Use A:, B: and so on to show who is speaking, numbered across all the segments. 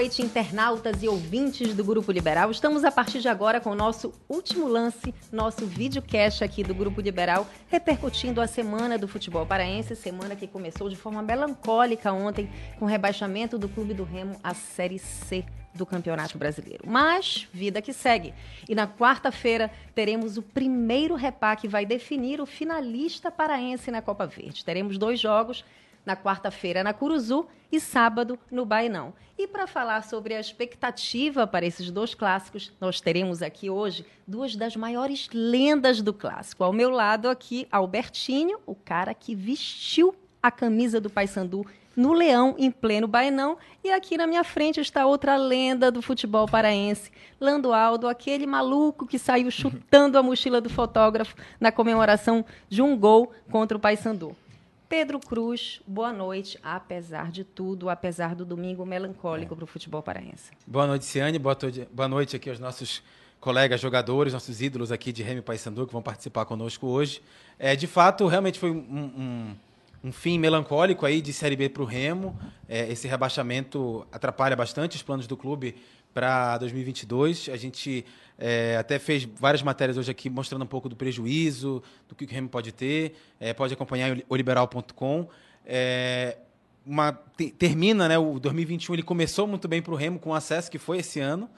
A: noite, internautas e ouvintes do Grupo Liberal. Estamos a partir de agora com o nosso último lance, nosso videocast aqui do Grupo Liberal, repercutindo a semana do futebol paraense, semana que começou de forma melancólica ontem, com o rebaixamento do Clube do Remo à Série C do Campeonato Brasileiro. Mas, vida que segue. E na quarta-feira teremos o primeiro repá que vai definir o finalista paraense na Copa Verde. Teremos dois jogos na quarta-feira na Curuzu e sábado no Bainão. E para falar sobre a expectativa para esses dois clássicos, nós teremos aqui hoje duas das maiores lendas do clássico. Ao meu lado aqui, Albertinho, o cara que vestiu a camisa do Paysandu no Leão, em pleno Bainão. E aqui na minha frente está outra lenda do futebol paraense, Lando Aldo, aquele maluco que saiu chutando a mochila do fotógrafo na comemoração de um gol contra o Paysandu. Pedro Cruz, boa noite, apesar de tudo, apesar do domingo melancólico é. para o futebol paraense.
B: Boa noite, Ciane, boa, boa noite aqui aos nossos colegas jogadores, nossos ídolos aqui de Remy Paysandu que vão participar conosco hoje. É, de fato, realmente foi um, um, um fim melancólico aí de Série B para o Remo. É, esse rebaixamento atrapalha bastante os planos do clube para 2022. A gente é, até fez várias matérias hoje aqui mostrando um pouco do prejuízo, do que o Remo pode ter. É, pode acompanhar o liberal.com. É, uma, termina, né, o 2021 ele começou muito bem para o Remo com o acesso que foi esse ano.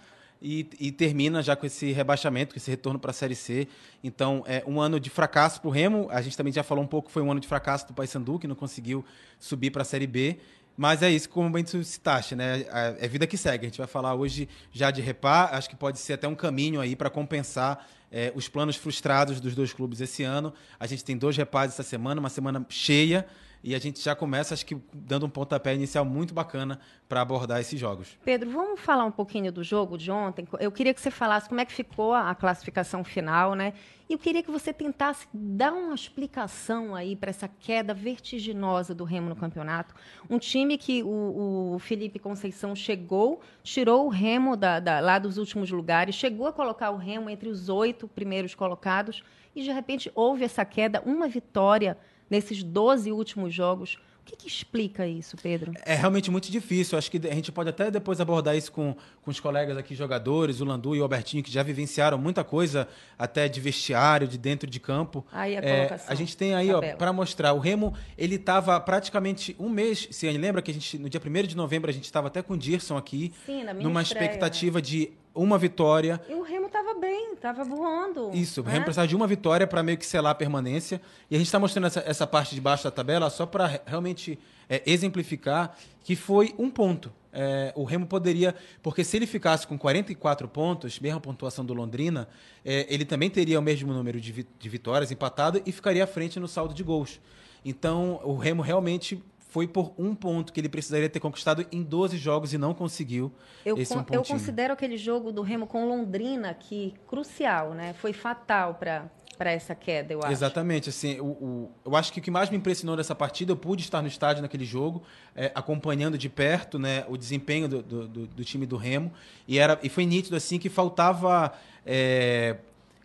B: E, e, termina já com esse rebaixamento, com esse retorno para a Série C. Então, é um ano de fracasso para o Remo. A gente também já falou um pouco, foi um ano de fracasso do Paysandu, que não conseguiu subir para a Série B. Mas é isso, como bem tu citaste, né? É vida que segue. A gente vai falar hoje já de repar. Acho que pode ser até um caminho aí para compensar é, os planos frustrados dos dois clubes esse ano. A gente tem dois repares essa semana, uma semana cheia. E a gente já começa, acho que, dando um pontapé inicial muito bacana para abordar esses jogos.
A: Pedro, vamos falar um pouquinho do jogo de ontem? Eu queria que você falasse como é que ficou a classificação final, né? E eu queria que você tentasse dar uma explicação aí para essa queda vertiginosa do Remo no campeonato. Um time que o, o Felipe Conceição chegou, tirou o Remo da, da, lá dos últimos lugares, chegou a colocar o Remo entre os oito primeiros colocados e, de repente, houve essa queda, uma vitória nesses 12 últimos jogos. O que, que, explica isso, Pedro?
B: É realmente muito difícil. Acho que a gente pode até depois abordar isso com, com os colegas aqui, jogadores, o Landu e o Albertinho, que já vivenciaram muita coisa, até de vestiário, de dentro de campo.
A: Aí a é,
B: A gente tem aí, para mostrar, o Remo, ele estava praticamente um mês, se lembra que a gente, no dia 1 de novembro, a gente estava até com o Dirson aqui,
A: Sim,
B: numa
A: estreia,
B: expectativa né? de uma vitória.
A: E o Remo estava bem, estava voando.
B: Isso, o né? Remo precisava de uma vitória para meio que selar a permanência. E a gente está mostrando essa, essa, parte de baixo da tabela só para realmente é, exemplificar que foi um ponto. É, o Remo poderia, porque se ele ficasse com 44 pontos, mesma pontuação do Londrina, é, ele também teria o mesmo número de, vi de vitórias empatado e ficaria à frente no saldo de gols. Então, o Remo realmente foi por um ponto que ele precisaria ter conquistado em 12 jogos e não conseguiu.
A: Eu,
B: esse um
A: eu considero aquele jogo do Remo com Londrina aqui crucial, né? Foi fatal para para essa queda, eu acho.
B: Exatamente, assim, o, o, eu acho que o que mais me impressionou nessa partida, eu pude estar no estádio naquele jogo, é, acompanhando de perto, né, o desempenho do, do, do, time do Remo, e era e foi nítido assim que faltava é,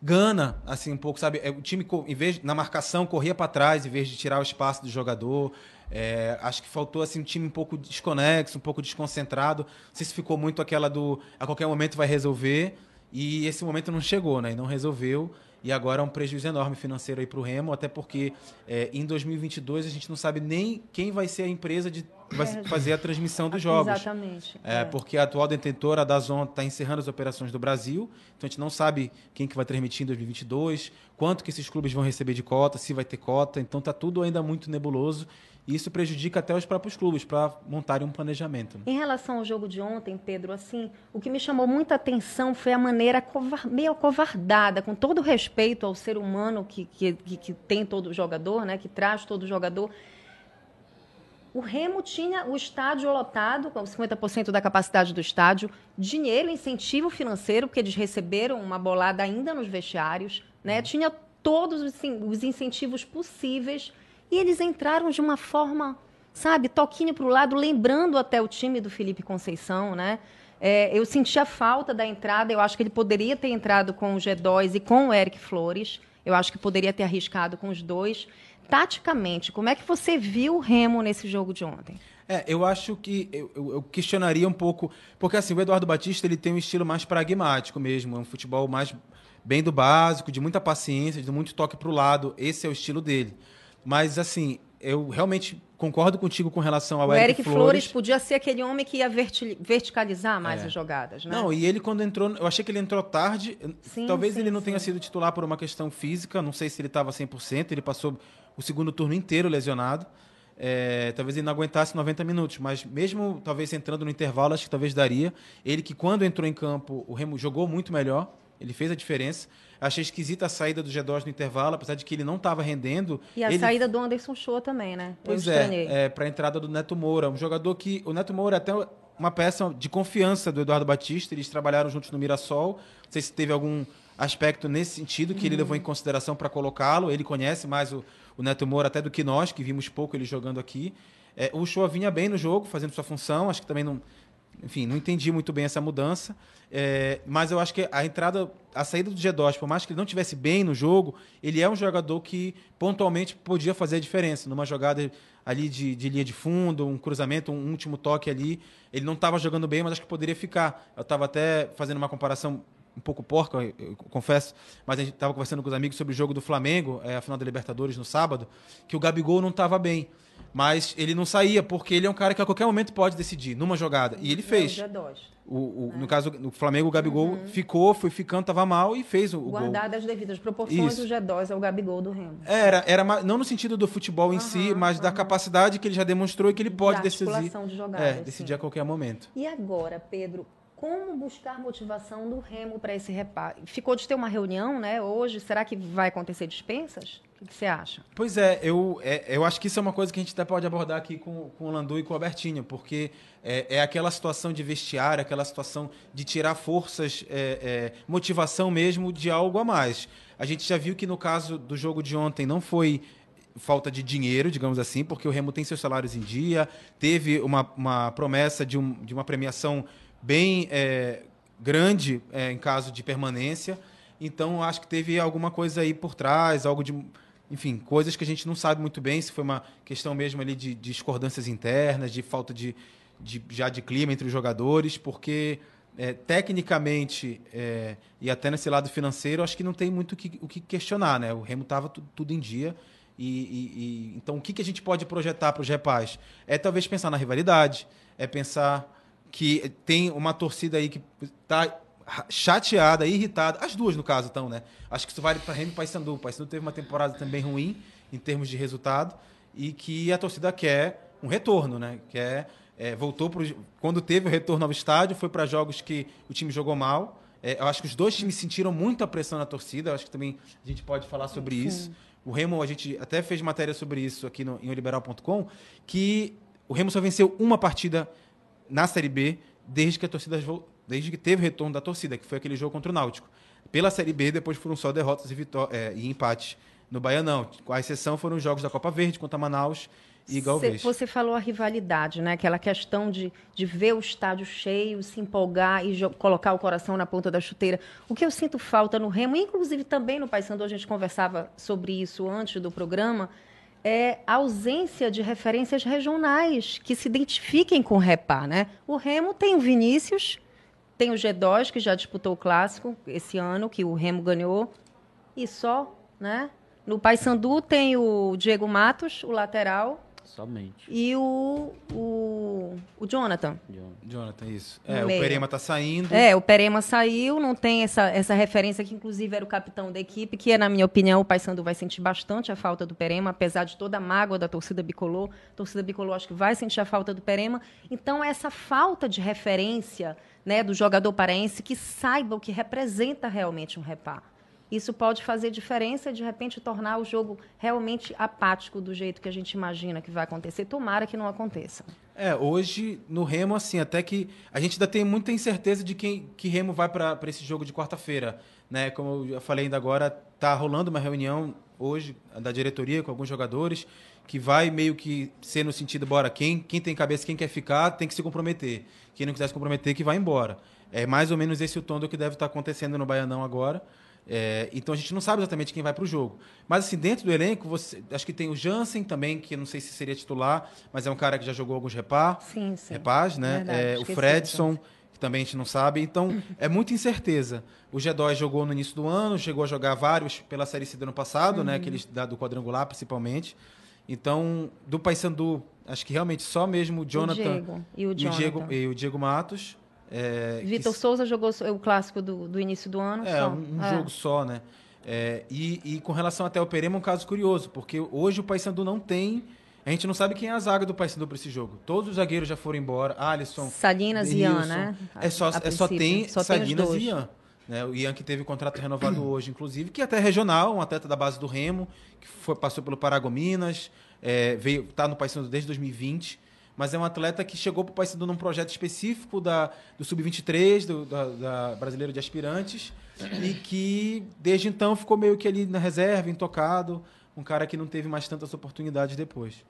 B: gana, assim um pouco, sabe? É, o time em vez na marcação corria para trás em vez de tirar o espaço do jogador. É, acho que faltou assim um time um pouco desconexo, um pouco desconcentrado. Não sei se ficou muito aquela do a qualquer momento vai resolver e esse momento não chegou, né? E não resolveu e agora é um prejuízo enorme financeiro aí para o Remo, até porque é, em 2022 a gente não sabe nem quem vai ser a empresa de vai fazer a transmissão dos jogos.
A: Exatamente.
B: É, é. Porque a atual detentora da Zon está encerrando as operações do Brasil, então a gente não sabe quem que vai transmitir em 2022, quanto que esses clubes vão receber de cota, se vai ter cota, então está tudo ainda muito nebuloso e isso prejudica até os próprios clubes para montarem um planejamento. Né?
A: Em relação ao jogo de ontem, Pedro, assim, o que me chamou muita atenção foi a maneira covar, meio covardada, com todo o respeito ao ser humano que, que, que tem todo jogador, né, que traz todo jogador. O Remo tinha o estádio lotado, com 50% da capacidade do estádio, dinheiro, incentivo financeiro, porque eles receberam uma bolada ainda nos vestiários, né? Uhum. Tinha todos os incentivos possíveis e eles entraram de uma forma, sabe, toquinho para o lado, lembrando até o time do Felipe Conceição, né? É, eu senti a falta da entrada, eu acho que ele poderia ter entrado com o G2 e com o Eric Flores. Eu acho que poderia ter arriscado com os dois. Taticamente, como é que você viu o Remo nesse jogo de ontem?
B: É, eu acho que eu, eu, questionaria um pouco, porque assim, o Eduardo Batista ele tem um estilo mais pragmático mesmo, é um futebol mais bem do básico, de muita paciência, de muito toque para o lado. Esse é o estilo dele. Mas assim, eu realmente concordo contigo com relação ao
A: o
B: Eric,
A: Eric Flores. Flores podia ser aquele homem que ia verti verticalizar mais é. as jogadas, né?
B: Não, e ele quando entrou, eu achei que ele entrou tarde. Sim, Talvez sim, ele não sim. tenha sido titular por uma questão física, não sei se ele estava 100%, ele passou o segundo turno inteiro lesionado. É, talvez ele não aguentasse 90 minutos, mas mesmo talvez entrando no intervalo, acho que talvez daria. Ele que quando entrou em campo, o Remo jogou muito melhor, ele fez a diferença. Achei esquisita a saída do G2 no intervalo, apesar de que ele não estava rendendo.
A: E a
B: ele...
A: saída do Anderson Show também, né?
B: Pois é, é para a entrada do Neto Moura, um jogador que o Neto Moura é até uma peça de confiança do Eduardo Batista, eles trabalharam juntos no Mirassol. Não sei se teve algum aspecto nesse sentido que uhum. ele levou em consideração para colocá-lo. Ele conhece mais o, o, Neto Moura até do que nós, que vimos pouco ele jogando aqui. É, o Show vinha bem no jogo, fazendo sua função. Acho que também não, enfim, não entendi muito bem essa mudança. É, mas eu acho que a entrada, a saída do G2, por mais que ele não tivesse bem no jogo, ele é um jogador que pontualmente podia fazer a diferença. Numa jogada ali de, de linha de fundo, um cruzamento, um último toque ali. Ele não estava jogando bem, mas acho que poderia ficar. Eu estava até fazendo uma comparação um pouco porca, eu, eu confesso, mas a gente estava conversando com os amigos sobre o jogo do Flamengo, é, a final da Libertadores no sábado, que o Gabigol não estava bem. Mas ele não saía, porque ele é um cara que a qualquer momento pode decidir numa jogada. E ele fez. O, o é. No caso, no Flamengo, o Gabigol uhum. ficou, foi ficando, estava mal e fez o, o
A: Guardado
B: gol.
A: as devidas proporções, Isso. o G2 é o Gabigol do Remo.
B: Era, era não no sentido do futebol em uhum, si, mas uhum. da capacidade que ele já demonstrou e que ele pode decidir.
A: De jogadas,
B: é, decidir sim. a qualquer momento.
A: E agora, Pedro, como buscar motivação do Remo para esse reparo? Ficou de ter uma reunião, né? Hoje, será que vai acontecer dispensas? O que você acha?
B: Pois é, eu, é, eu acho que isso é uma coisa que a gente até pode abordar aqui com, com o Landu e com o Albertinho, porque é, é aquela situação de vestiário, aquela situação de tirar forças, é, é, motivação mesmo de algo a mais. A gente já viu que no caso do jogo de ontem não foi falta de dinheiro, digamos assim, porque o Remo tem seus salários em dia, teve uma, uma promessa de, um, de uma premiação bem é, grande é, em caso de permanência. Então, acho que teve alguma coisa aí por trás, algo de. Enfim, coisas que a gente não sabe muito bem, se foi uma questão mesmo ali de, de discordâncias internas, de falta de, de, já de clima entre os jogadores, porque é, tecnicamente é, e até nesse lado financeiro, acho que não tem muito que, o que questionar. Né? O Remo estava tudo em dia. E, e, e, então, o que, que a gente pode projetar para os repais? É talvez pensar na rivalidade, é pensar que tem uma torcida aí que está chateada, irritada. As duas, no caso, estão, né? Acho que isso vale para Remy e Paysandu. O Paysandu teve uma temporada também ruim em termos de resultado e que a torcida quer um retorno, né? Quer, é, voltou pro, quando teve o retorno ao estádio, foi para jogos que o time jogou mal. É, eu acho que os dois times sentiram muita pressão na torcida. Eu acho que também a gente pode falar sobre Sim. isso. O Remo, a gente até fez matéria sobre isso aqui no, em oliberal.com, que o Remo só venceu uma partida na Série B desde que a torcida desde que teve retorno da torcida, que foi aquele jogo contra o Náutico. Pela Série B, depois foram só derrotas e, é, e empates. No Baianão, com a exceção foram os jogos da Copa Verde contra Manaus e Galvez.
A: Você falou a rivalidade, né? Aquela questão de, de ver o estádio cheio, se empolgar e colocar o coração na ponta da chuteira. O que eu sinto falta no Remo, inclusive também no Paysandu, a gente conversava sobre isso antes do programa, é ausência de referências regionais que se identifiquem com o Repá. Né? O Remo tem o Vinícius, tem o G2, que já disputou o clássico esse ano, que o Remo ganhou, e só. Né? No Paysandu tem o Diego Matos, o lateral,
C: Somente.
A: E o, o, o Jonathan.
B: Jonathan, isso. É, o Perema tá saindo.
A: É, o Perema saiu, não tem essa, essa referência que inclusive era o capitão da equipe, que na minha opinião o Paysandu vai sentir bastante a falta do Perema, apesar de toda a mágoa da torcida bicolor. A torcida bicolor acho que vai sentir a falta do Perema. Então essa falta de referência, né, do jogador paraense que saiba o que representa realmente um repá. Isso pode fazer diferença e, de repente, tornar o jogo realmente apático do jeito que a gente imagina que vai acontecer. Tomara que não aconteça.
B: É, hoje, no Remo, assim, até que a gente ainda tem muita incerteza de quem que Remo vai para esse jogo de quarta-feira. Né? Como eu falei ainda agora, está rolando uma reunião hoje da diretoria com alguns jogadores que vai meio que ser no sentido, bora, quem, quem tem cabeça, quem quer ficar, tem que se comprometer. Quem não quiser se comprometer, que vai embora. É mais ou menos esse o tom do que deve estar acontecendo no Baianão agora. É, então a gente não sabe exatamente quem vai para o jogo. Mas assim, dentro do elenco, você, acho que tem o Jansen também, que não sei se seria titular, mas é um cara que já jogou alguns repar,
A: sim, sim.
B: repás, né?
A: Verdade,
B: é, o Fredson, que também a gente não sabe. Então, é muita incerteza. O G2 jogou no início do ano, chegou a jogar vários pela Série C do ano passado, né? uhum. né? Aqueles da, do quadrangular, principalmente. Então, do Paysandu, acho que realmente só mesmo o Jonathan
A: o Diego, e, o,
B: e, o Diego, e o Diego Matos. É,
A: Vitor que... Souza jogou o clássico do, do início do ano.
B: É, só. um, um é. jogo só, né? É, e, e, com relação até ao Perema, é um caso curioso, porque hoje o Paysandu não tem. A gente não sabe quem é a zaga do Paysandu para esse jogo. Todos os zagueiros já foram embora. Alisson.
A: Salinas e Ian, né?
B: É só, é só tem só Salinas tem e Ian. Né? O Ian que teve o contrato renovado hoje, inclusive, que é até regional, um atleta da base do Remo, que foi, passou pelo Paragominas, é, veio tá no Paysandu desde 2020 mas é um atleta que chegou para o Paysandu num projeto específico da, do Sub-23, do da, da Brasileiro de Aspirantes, e que desde então ficou meio que ali na reserva, intocado, um cara que não teve mais tantas oportunidades depois.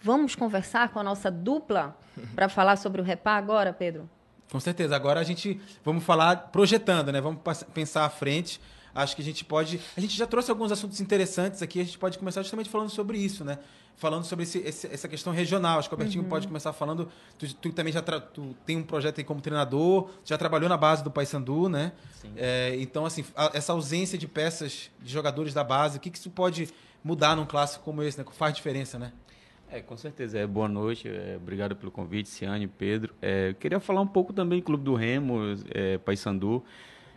A: Vamos conversar com a nossa dupla para falar sobre o Repá agora, Pedro?
B: Com certeza. Agora a gente vamos falar projetando, né? Vamos pensar à frente. Acho que a gente pode. A gente já trouxe alguns assuntos interessantes aqui. A gente pode começar justamente falando sobre isso, né? falando sobre esse, esse, essa questão regional. Acho que o Albertinho uhum. pode começar falando. Tu, tu também já tu tem um projeto aí como treinador, já trabalhou na base do Paysandu, né? É, então, assim, a, essa ausência de peças de jogadores da base, o que, que isso pode mudar num clássico como esse, né? Que faz diferença, né?
C: É, com certeza. É, boa noite, é, obrigado pelo convite, Ciane, Pedro. É, queria falar um pouco também do Clube do Remo, é, Paysandu.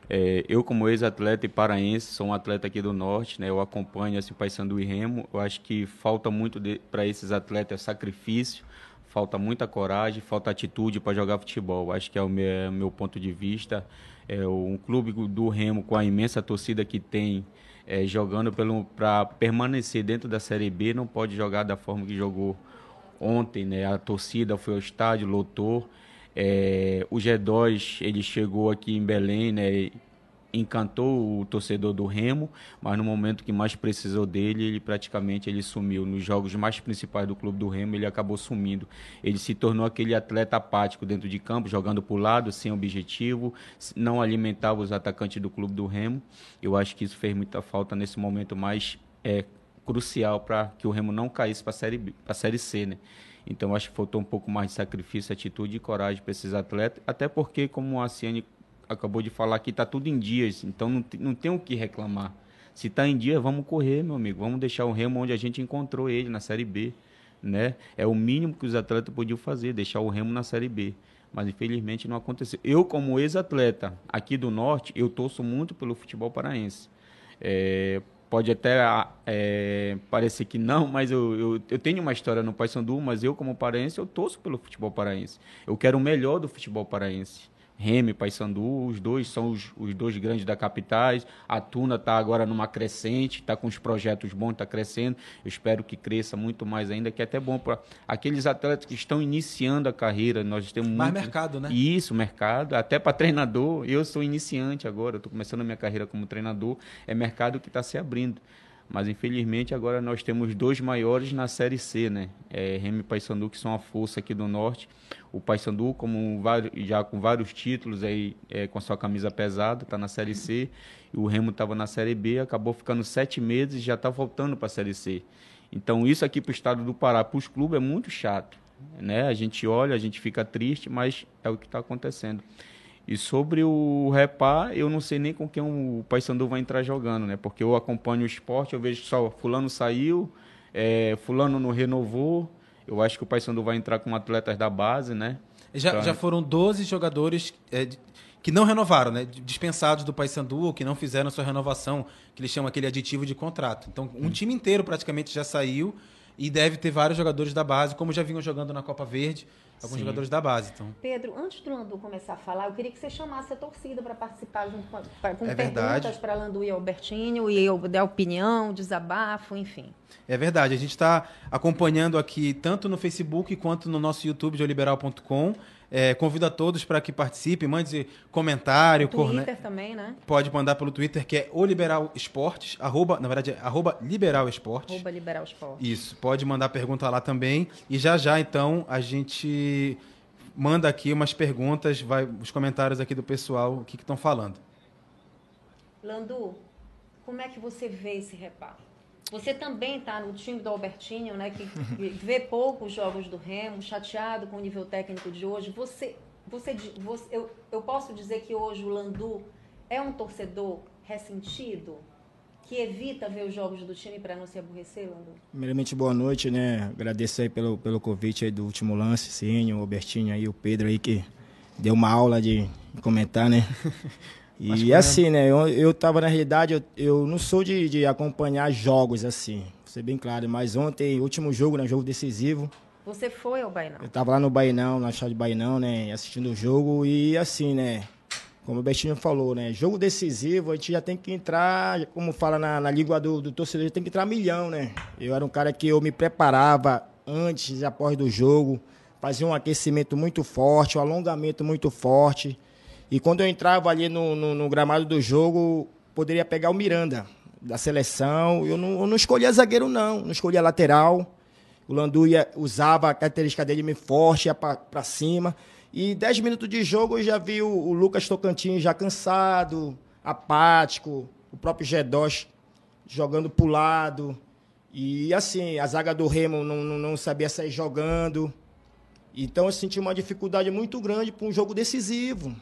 C: É, eu, como ex-atleta e paraense, sou um atleta aqui do Norte, né? Eu acompanho assim, Paysandu e Remo. Eu acho que falta muito para esses atletas sacrifício, falta muita coragem, falta atitude para jogar futebol. Acho que é o meu, é o meu ponto de vista. É, um clube do Remo com a imensa torcida que tem, é, jogando para permanecer dentro da Série B, não pode jogar da forma que jogou ontem, né? A torcida foi ao estádio, lotou. É, o G2 ele chegou aqui em Belém, né? encantou o torcedor do Remo, mas no momento que mais precisou dele, ele praticamente ele sumiu. Nos jogos mais principais do clube do Remo, ele acabou sumindo. Ele se tornou aquele atleta apático dentro de campo, jogando por lado, sem objetivo, não alimentava os atacantes do clube do Remo. Eu acho que isso fez muita falta nesse momento mais é, crucial para que o Remo não caísse para a série, série C, né? Então acho que faltou um pouco mais de sacrifício, atitude e coragem para esses atletas, até porque, como a Ciane acabou de falar aqui, está tudo em dias, então não, não tem o que reclamar. Se está em dia, vamos correr, meu amigo, vamos deixar o Remo onde a gente encontrou ele, na Série B. Né? É o mínimo que os atletas podiam fazer, deixar o Remo na Série B. Mas infelizmente não aconteceu. Eu, como ex-atleta aqui do Norte, eu torço muito pelo futebol paraense. É, pode até é, parecer que não, mas eu, eu, eu, tenho uma história no Paysandu, mas eu, como paraense, eu torço pelo futebol paraense. Eu quero o melhor do futebol paraense. Remy, Paysandu, os dois são os, os dois grandes da capitais. A Tuna está agora numa crescente, está com os projetos bons, está crescendo. Eu espero que cresça muito mais ainda, que é até bom para aqueles atletas que estão iniciando a carreira. Nós temos
B: mais
C: muito...
B: mercado, né?
C: Isso, mercado. Até para treinador. Eu sou iniciante agora, estou começando a minha carreira como treinador. É mercado que está se abrindo. Mas infelizmente agora nós temos dois maiores na Série C, né? É, Remy e Paysandu, que são a força aqui do Norte. O Paysandu, como já com vários títulos aí, é, com sua camisa pesada, está na Série C. E o Remo estava na Série B, acabou ficando sete meses e já está voltando para a Série C. Então isso aqui para o estado do Pará, para os clubes, é muito chato. Né? A gente olha, a gente fica triste, mas é o que está acontecendo. E sobre o Repá, eu não sei nem com quem o Paysandu vai entrar jogando, né? Porque eu acompanho o esporte, eu vejo só fulano saiu, é, fulano não renovou. Eu acho que o Paysandu vai entrar com atletas da base, né?
B: Já, pra... já foram 12 jogadores é, que não renovaram, né? Dispensados do Paysandu ou que não fizeram sua renovação, que eles chamam aquele aditivo de contrato. Então, um hum. time inteiro praticamente já saiu e deve ter vários jogadores da base, como já vinham jogando na Copa Verde alguns Sim. jogadores da base. Então.
A: Pedro, antes do Landu começar a falar, eu queria que você chamasse a torcida para participar junto com, pra, com é perguntas para Landu e Albertinho, e eu dar opinião, desabafo, enfim.
B: É verdade, a gente está acompanhando aqui tanto no Facebook quanto no nosso YouTube de oliberal.com. É, convido a todos para que participem, mande comentário.
A: Twitter corne... também, né?
B: Pode mandar pelo Twitter, que é o Liberal Esportes, arroba, na verdade é arroba Liberal Esportes.
A: Arroba Liberal Esportes.
B: Isso, pode mandar pergunta lá também. E já já, então, a gente manda aqui umas perguntas, vai os comentários aqui do pessoal, o que estão falando.
A: Landu, como é que você vê esse reparto? Você também está no time do Albertinho, né, que vê poucos jogos do Remo, chateado com o nível técnico de hoje. Você, você, você eu, eu posso dizer que hoje o Landu é um torcedor ressentido? que evita ver os jogos do time para não se aborrecer, Landu?
D: Primeiramente, boa noite, né? Agradeço aí pelo, pelo convite aí do último lance, Cínio, o Albertinho aí, o Pedro aí que deu uma aula de comentar, né? E assim, né? Eu, eu tava, na realidade, eu, eu não sou de, de acompanhar jogos assim, vou ser bem claro. Mas ontem, último jogo, né? Jogo decisivo.
A: Você foi ao Bainão?
D: Eu tava lá no Bainão, na chave de Bainão, né? Assistindo o jogo e assim, né? Como o Betinho falou, né? Jogo decisivo, a gente já tem que entrar, como fala na, na língua do, do torcedor, tem que entrar milhão, né? Eu era um cara que eu me preparava antes e após do jogo, fazia um aquecimento muito forte, um alongamento muito forte. E quando eu entrava ali no, no, no gramado do jogo, poderia pegar o Miranda da seleção. Eu não, eu não escolhia zagueiro, não. Não escolhia lateral. O Landu usava a característica dele meio forte, ia para cima. E 10 minutos de jogo eu já vi o, o, Lucas Tocantins já cansado, apático, o próprio Gedos jogando pro lado. E assim, a zaga do Remo não, não, não sabia sair jogando. Então eu senti uma dificuldade muito grande para um jogo decisivo.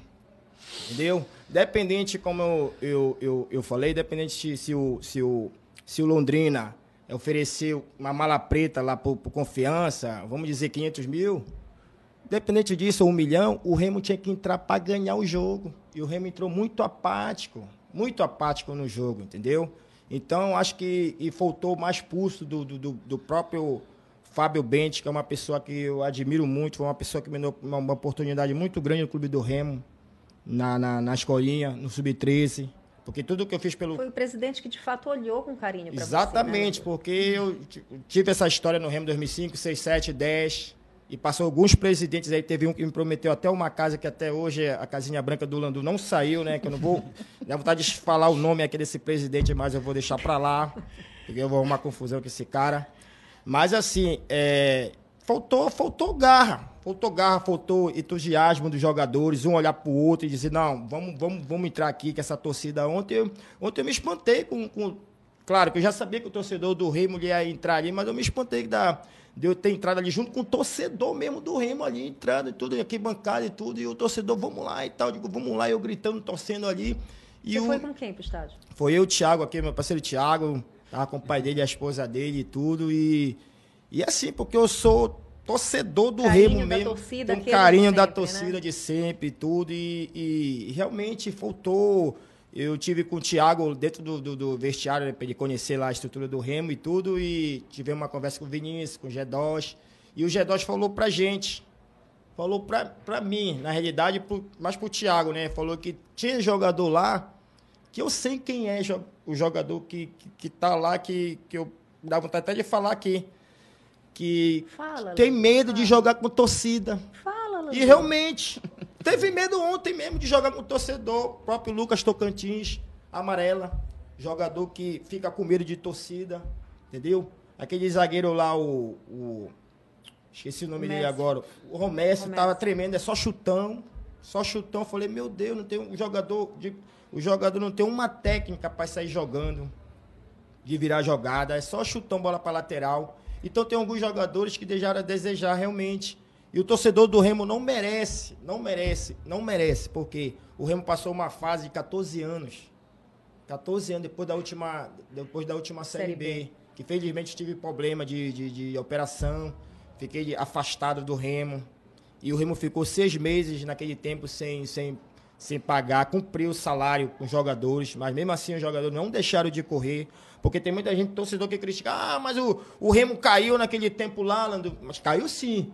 D: Entendeu? Dependente, como eu, eu, eu, eu falei, dependente se o, se, o, se o Londrina ofereceu uma mala preta lá por, por confiança, vamos dizer 500 mil, Independente disso, um milhão, o Remo tinha que entrar para ganhar o jogo. E o Remo entrou muito apático, muito apático no jogo, entendeu? Então, acho que e faltou mais pulso do, do, do próprio Fábio Bente, que é uma pessoa que eu admiro muito, foi uma pessoa que me deu uma, uma oportunidade muito grande no Clube do Remo na, na, na escolinha, no Sub-13. Porque tudo que eu fiz pelo.
A: Foi o presidente que de fato olhou com carinho para
D: você. Exatamente,
A: né?
D: porque eu tive essa história no Remo 2005, 6, 7, 10. E passou alguns presidentes aí, teve um que me prometeu até uma casa que até hoje a casinha branca do Landu não saiu, né? Que eu não vou. Dá vontade de falar o nome aqui desse presidente, mas eu vou deixar para lá. Porque eu vou arrumar confusão com esse cara. Mas assim, é, faltou, faltou garra. Faltou garra, faltou entusiasmo dos jogadores, um olhar para o outro e dizer, não, vamos, vamos, vamos entrar aqui com essa torcida. Ontem eu, ontem eu me espantei com, com. Claro que eu já sabia que o torcedor do Rei ia entrar ali, mas eu me espantei da, de eu ter entrado ali junto com o torcedor mesmo do Remo ali, entrando e tudo, aqui bancada e tudo, e o torcedor, vamos lá e tal. Eu digo, vamos lá, eu gritando, torcendo ali. E
A: Você
D: o...
A: foi com quem pro estádio?
D: Foi eu, o Thiago, aqui, meu parceiro Thiago, tava com o pai dele, a esposa dele e tudo. E, e assim, porque eu sou torcedor do
A: carinho
D: Remo mesmo.
A: Torcida,
D: um carinho
A: sempre,
D: da
A: né?
D: torcida
A: né?
D: de sempre e tudo. E, e, realmente faltou. Eu tive com o Thiago dentro do, do, do vestiário, né, para ele conhecer lá a estrutura do Remo e tudo. E tivemos uma conversa com o Vinícius, com o Gedos. E o Gedos falou pra gente, falou pra, pra mim, na realidade, pro, mais pro Thiago, né? Falou que tinha jogador lá, que eu sei quem é o jogador que, que, que tá lá, que, que eu dá vontade até de falar aqui que
A: Fala,
D: tem
A: Lu,
D: medo
A: fala.
D: de jogar com torcida.
A: Fala, Lu.
D: E realmente, teve medo ontem mesmo de jogar com torcedor. O próprio Lucas Tocantins, amarela, jogador que fica com medo de torcida, entendeu? Aquele zagueiro lá, o. o esqueci o nome dele agora. O Romércio
A: Romércio.
D: tava tremendo, é só chutão. Só chutão. Falei, meu Deus, não tem um jogador. De, o jogador não tem uma técnica para sair jogando de virar jogada, é só chutão bola para lateral. Então tem alguns jogadores que deixaram a desejar realmente. E o torcedor do Remo não merece, não merece, não merece, porque o Remo passou uma fase de 14 anos. 14 anos depois da última, depois da última Série, B,
A: B.
D: que felizmente tive problema de, de, de operação, fiquei afastado do Remo. E o Remo ficou seis meses naquele tempo sem, sem, sem pagar, cumpriu o salário com os jogadores, mas mesmo assim os jogadores não deixaram de correr, porque tem muita gente, torcedor, que critica, ah, mas o, o Remo caiu naquele tempo lá, Lando. mas caiu sim.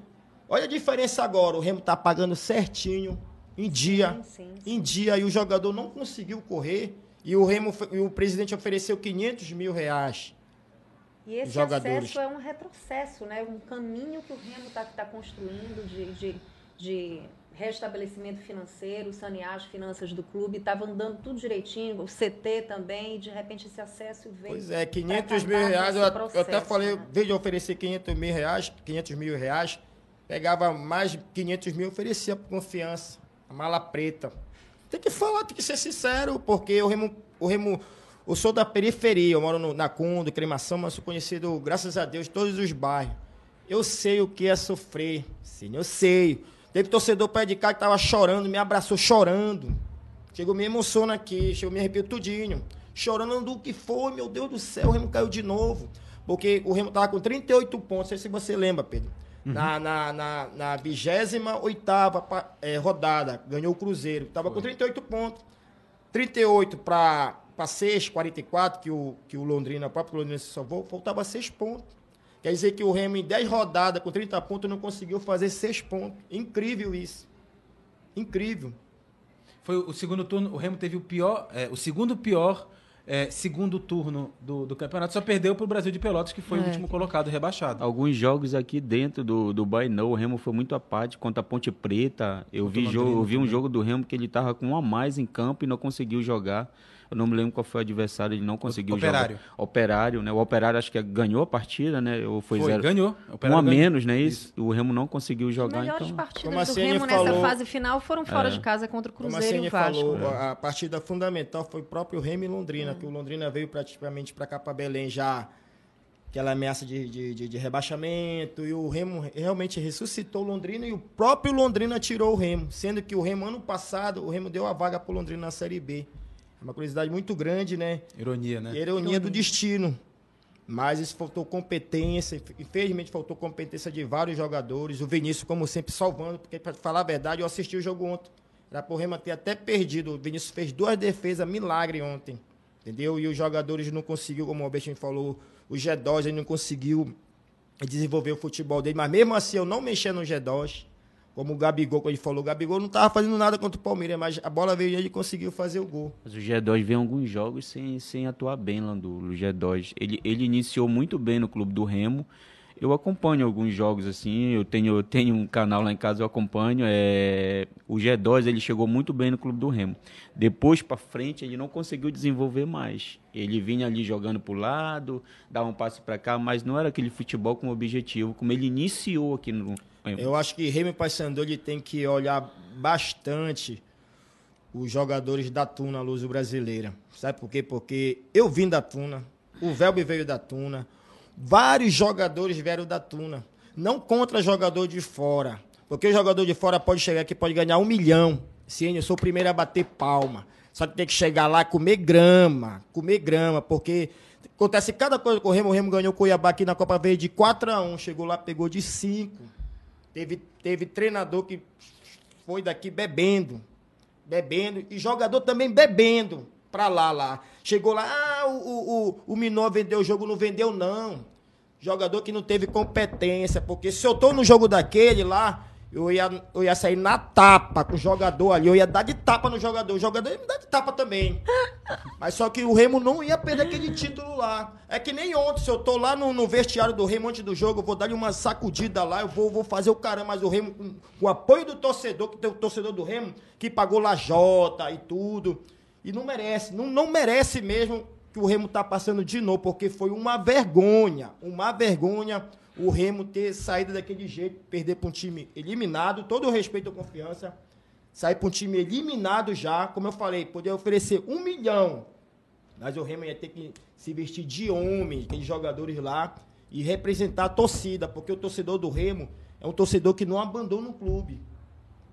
D: Olha a diferença agora, o Remo tá pagando certinho, em dia,
A: Sim, sim, sim.
D: em dia, e o jogador não conseguiu correr, e o Remo, e o presidente ofereceu 500 mil reais.
A: E esse
D: jogadores.
A: acesso é um retrocesso, né? Um caminho que o Remo está tá construindo de, de, de restabelecimento financeiro, sanear as finanças do clube, estava andando tudo direitinho, o CT também, e de repente esse acesso veio.
D: Pois é, 500 mil reais, eu, processo, eu, até falei, né? veio de oferecer 500 mil reais, 500 mil reais, pegava mais 500 mil, oferecia por confiança, a mala preta. Tem que falar, tem que ser sincero, porque o Remo, o Remo eu sou da periferia, eu moro no, na Cundo, Cremação, mas sou conhecido, graças a Deus, todos os bairros. Eu sei o que é sofrer, sim, eu sei. Teve torcedor pé de cá que tava chorando, me abraçou chorando. Chegou, me emociona aqui, chegou, me arrepio tudinho. Chorando do que foi, meu Deus do céu, o Remo caiu de novo. Porque o Remo tava com 38 pontos, não sei se você lembra, Pedro. Uhum. Na, na, na, na 28 é, rodada, ganhou o Cruzeiro. Tava com 38 pontos. 38 para 6, 44, que o, que o Londrina, o próprio Londrina se salvou, faltava 6 pontos. Quer dizer que o Remo, em 10 rodadas, com 30 pontos, não conseguiu fazer 6 pontos. Incrível isso. Incrível.
B: Foi o segundo turno, o Remo teve o pior, é, o segundo pior é, segundo turno do, do, campeonato, só perdeu para o Brasil de Pelotas, que foi é. o último colocado rebaixado.
C: Alguns jogos aqui dentro do, do Bainão, o Remo foi muito apático contra a Ponte Preta. Eu vi, jogo, eu vi um jogo do Remo que ele estava com um a mais em campo e não conseguiu jogar. Eu não me lembro qual foi o adversário, ele não conseguiu
B: operário.
C: jogar. Operário. né? O Operário acho que ganhou a partida, né? Ou foi,
B: foi
C: zero.
B: ganhou.
C: um a ganhou. menos, né? Isso. Isso. O Remo não conseguiu jogar. As
A: melhores
C: então...
A: partidas do Remo falou... nessa fase final foram fora é. de casa contra o Cruzeiro
D: Como a e o Vasco. falou, é. a partida fundamental foi o próprio Remo e Londrina, hum. que o Londrina veio praticamente para cá, para Belém, já aquela ameaça de, de, de, de, rebaixamento, e o Remo realmente ressuscitou o Londrina, e o próprio Londrina tirou o Remo, sendo que o Remo, ano passado, o Remo deu a vaga para o Londrina na Série B. É uma curiosidade muito grande, né?
B: Ironia, né?
D: Ironia do destino. Mas isso faltou competência, infelizmente faltou competência de vários jogadores. O Vinícius, como sempre, salvando, porque, para falar a verdade, eu assisti o jogo ontem. Era por Rema ter até perdido. O Vinícius fez duas defesas, milagre ontem. Entendeu? E os jogadores não conseguiu, como o Albertinho falou, o G2 não conseguiu desenvolver o futebol dele. Mas mesmo assim, eu não mexia no G2. Como o Gabigol, quando ele falou, o Gabigol não estava fazendo nada contra o Palmeiras, mas a bola veio e ele conseguiu fazer o gol.
C: Mas o G2 vem alguns jogos sem, sem atuar bem lá do G2. Ele, ele iniciou muito bem no clube do Remo. Eu acompanho alguns jogos assim, eu tenho, eu tenho um canal lá em casa, eu acompanho. É... O G2 ele chegou muito bem no clube do Remo. Depois para frente ele não conseguiu desenvolver mais. Ele vinha ali jogando para o lado, dava um passe para cá, mas não era aquele futebol com objetivo, como ele iniciou aqui no,
D: eu acho que Remy Paysandu ele tem que olhar bastante os jogadores da Tuna Luso Brasileira. Sabe por quê? Porque eu vim da Tuna, o Velbe veio da Tuna, vários jogadores vieram da Tuna. Não contra jogador de fora. Porque o jogador de fora pode chegar aqui pode ganhar um milhão. Sim, eu sou o primeiro a bater palma. Só que tem que chegar lá comer grama, comer grama, porque acontece cada coisa com o Remo. O Remo ganhou o Cuiabá aqui na Copa Verde de 4 a 1 Chegou lá, pegou de 5. Teve, teve treinador que foi daqui bebendo, bebendo, e jogador também bebendo pra lá, lá. Chegou lá, ah, o, o, o Minó vendeu o jogo, não vendeu não. Jogador que não teve competência, porque se eu tô no jogo daquele lá, eu ia, eu ia sair na tapa com o jogador ali, eu ia dar de tapa no jogador. O jogador ia me dar de tapa também. Mas só que o Remo não ia perder aquele título lá. É que nem ontem, se eu tô lá no, no vestiário do Remo antes do jogo, eu vou dar-lhe uma sacudida lá, eu vou, vou fazer o caramba, mas o Remo, com, com o apoio do torcedor, que tem o torcedor do Remo, que pagou lajota e tudo. E não merece, não, não merece mesmo que o Remo tá passando de novo, porque foi uma vergonha, uma vergonha o Remo ter saído daquele jeito, perder para um time eliminado, todo o respeito e confiança, sair para um time eliminado já, como eu falei, poder oferecer um milhão, mas o Remo ia ter que se vestir de homem, aqueles jogadores lá, e representar a torcida, porque o torcedor do Remo é um torcedor que não abandona o clube.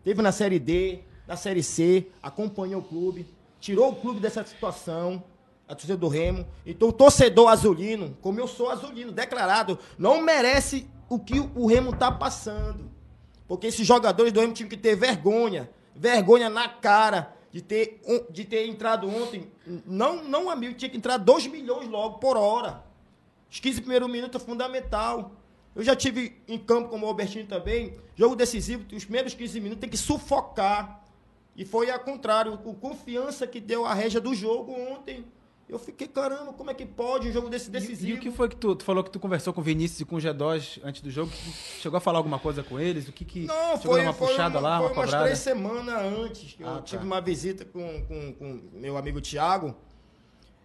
D: Teve na Série D, na Série C, acompanhou o clube, tirou o clube dessa situação, a torcida do Remo. Então o torcedor azulino, como eu sou azulino, declarado, não merece o que o Remo está passando. Porque esses jogadores do Remo tinham que ter vergonha, vergonha na cara de ter, de ter entrado ontem, não, não amigo, tinha que entrar 2 milhões logo por hora. Os 15 primeiros minutos é fundamental. Eu já tive em campo como o Albertinho também, jogo decisivo, os primeiros 15 minutos tem que sufocar. E foi ao contrário, com confiança que deu a régia do jogo ontem. Eu fiquei, caramba, como é que pode um jogo desse decisivo?
B: E, e o que foi que tu, tu falou que tu conversou com o Vinícius e com o G2 antes do jogo? chegou a falar alguma coisa com eles? O que que
D: Não,
B: chegou
D: foi
B: uma
D: foi
B: puxada
D: uma,
B: lá,
D: foi
B: uma
D: umas
B: cobrada?
D: três semanas antes. que
B: Ah,
D: eu
B: tá.
D: tive uma visita com, com, com meu amigo Thiago.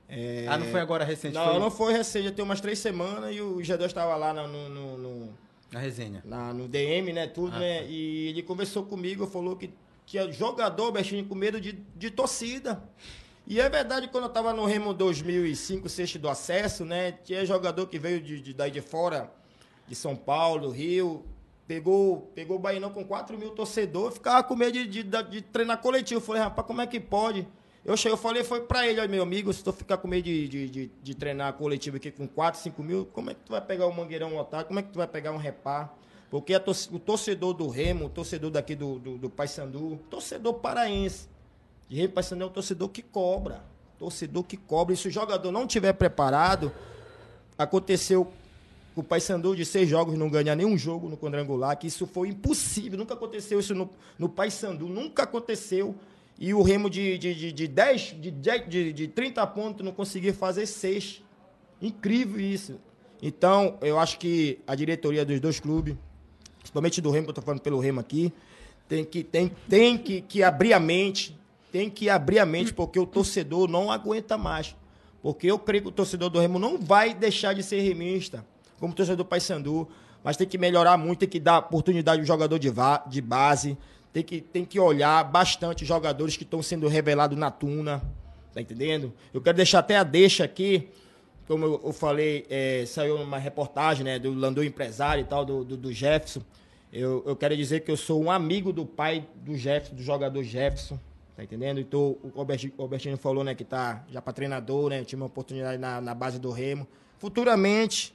D: É,
B: Ah, não foi agora recente,
D: Não,
B: foi
D: não foi recente, já tem umas três semanas e o G2 estava lá no, no, no- no-
B: na resenha.
D: na- no DM, né, tudo,
B: Ah,
D: né?
B: tá.
D: E ele conversou comigo, falou que tinha jogador, Bestinho, com medo de, de torcida. E é verdade, quando eu tava no Remo 2005, sexto do acesso, né? Tinha jogador que veio de, de, daí de fora, de São Paulo, Rio, pegou, pegou o Bainão com 4 mil torcedores, ficava com medo de, de, de treinar coletivo. Falei, rapaz, como é que pode? Eu cheguei, eu falei, foi pra ele, meu amigo, se tu ficar com medo de, de, de, de treinar coletivo aqui com 4, 5 mil, como é que tu vai pegar um mangueirão lotado? Como é que tu vai pegar um repar? Porque a torce- o torcedor do Remo, o torcedor daqui do, do, do Paysandu, torcedor paraense, de Remo Paysandu é um torcedor que cobra. Torcedor que cobra. E se o jogador não tiver preparado, aconteceu o Paysandu de seis jogos não ganhar nenhum jogo no quadrangular, que isso foi impossível. Nunca aconteceu isso no, no Paysandu. Nunca aconteceu. E o Remo de, de, de, de 10, de, 10 de, de 30 pontos não conseguia fazer seis. Incrível isso. Então, eu acho que a diretoria dos dois clubes, principalmente do Remo, que eu estou falando pelo Remo aqui, tem que, tem, tem que, que abrir a mente, tem que abrir a mente, porque o torcedor não aguenta mais. Porque eu creio que o torcedor do Remo não vai deixar de ser remista, como o torcedor do Paysandu, mas tem que melhorar muito, tem que dar oportunidade ao jogador de, de base, tem que, tem que olhar bastante os jogadores que estão sendo revelados na Tuna, tá entendendo? Eu quero deixar até a deixa aqui, como eu, falei, é, saiu uma reportagem né, do Landu Empresário e tal, do, do, do Jefferson. Eu, eu quero dizer que eu sou um amigo do pai do Jefferson, do jogador Jefferson, tá entendendo? Então, o Alberti- o Albertino falou, né, que tá já para treinador, né? Eu tive uma oportunidade na, na base do Remo. Futuramente,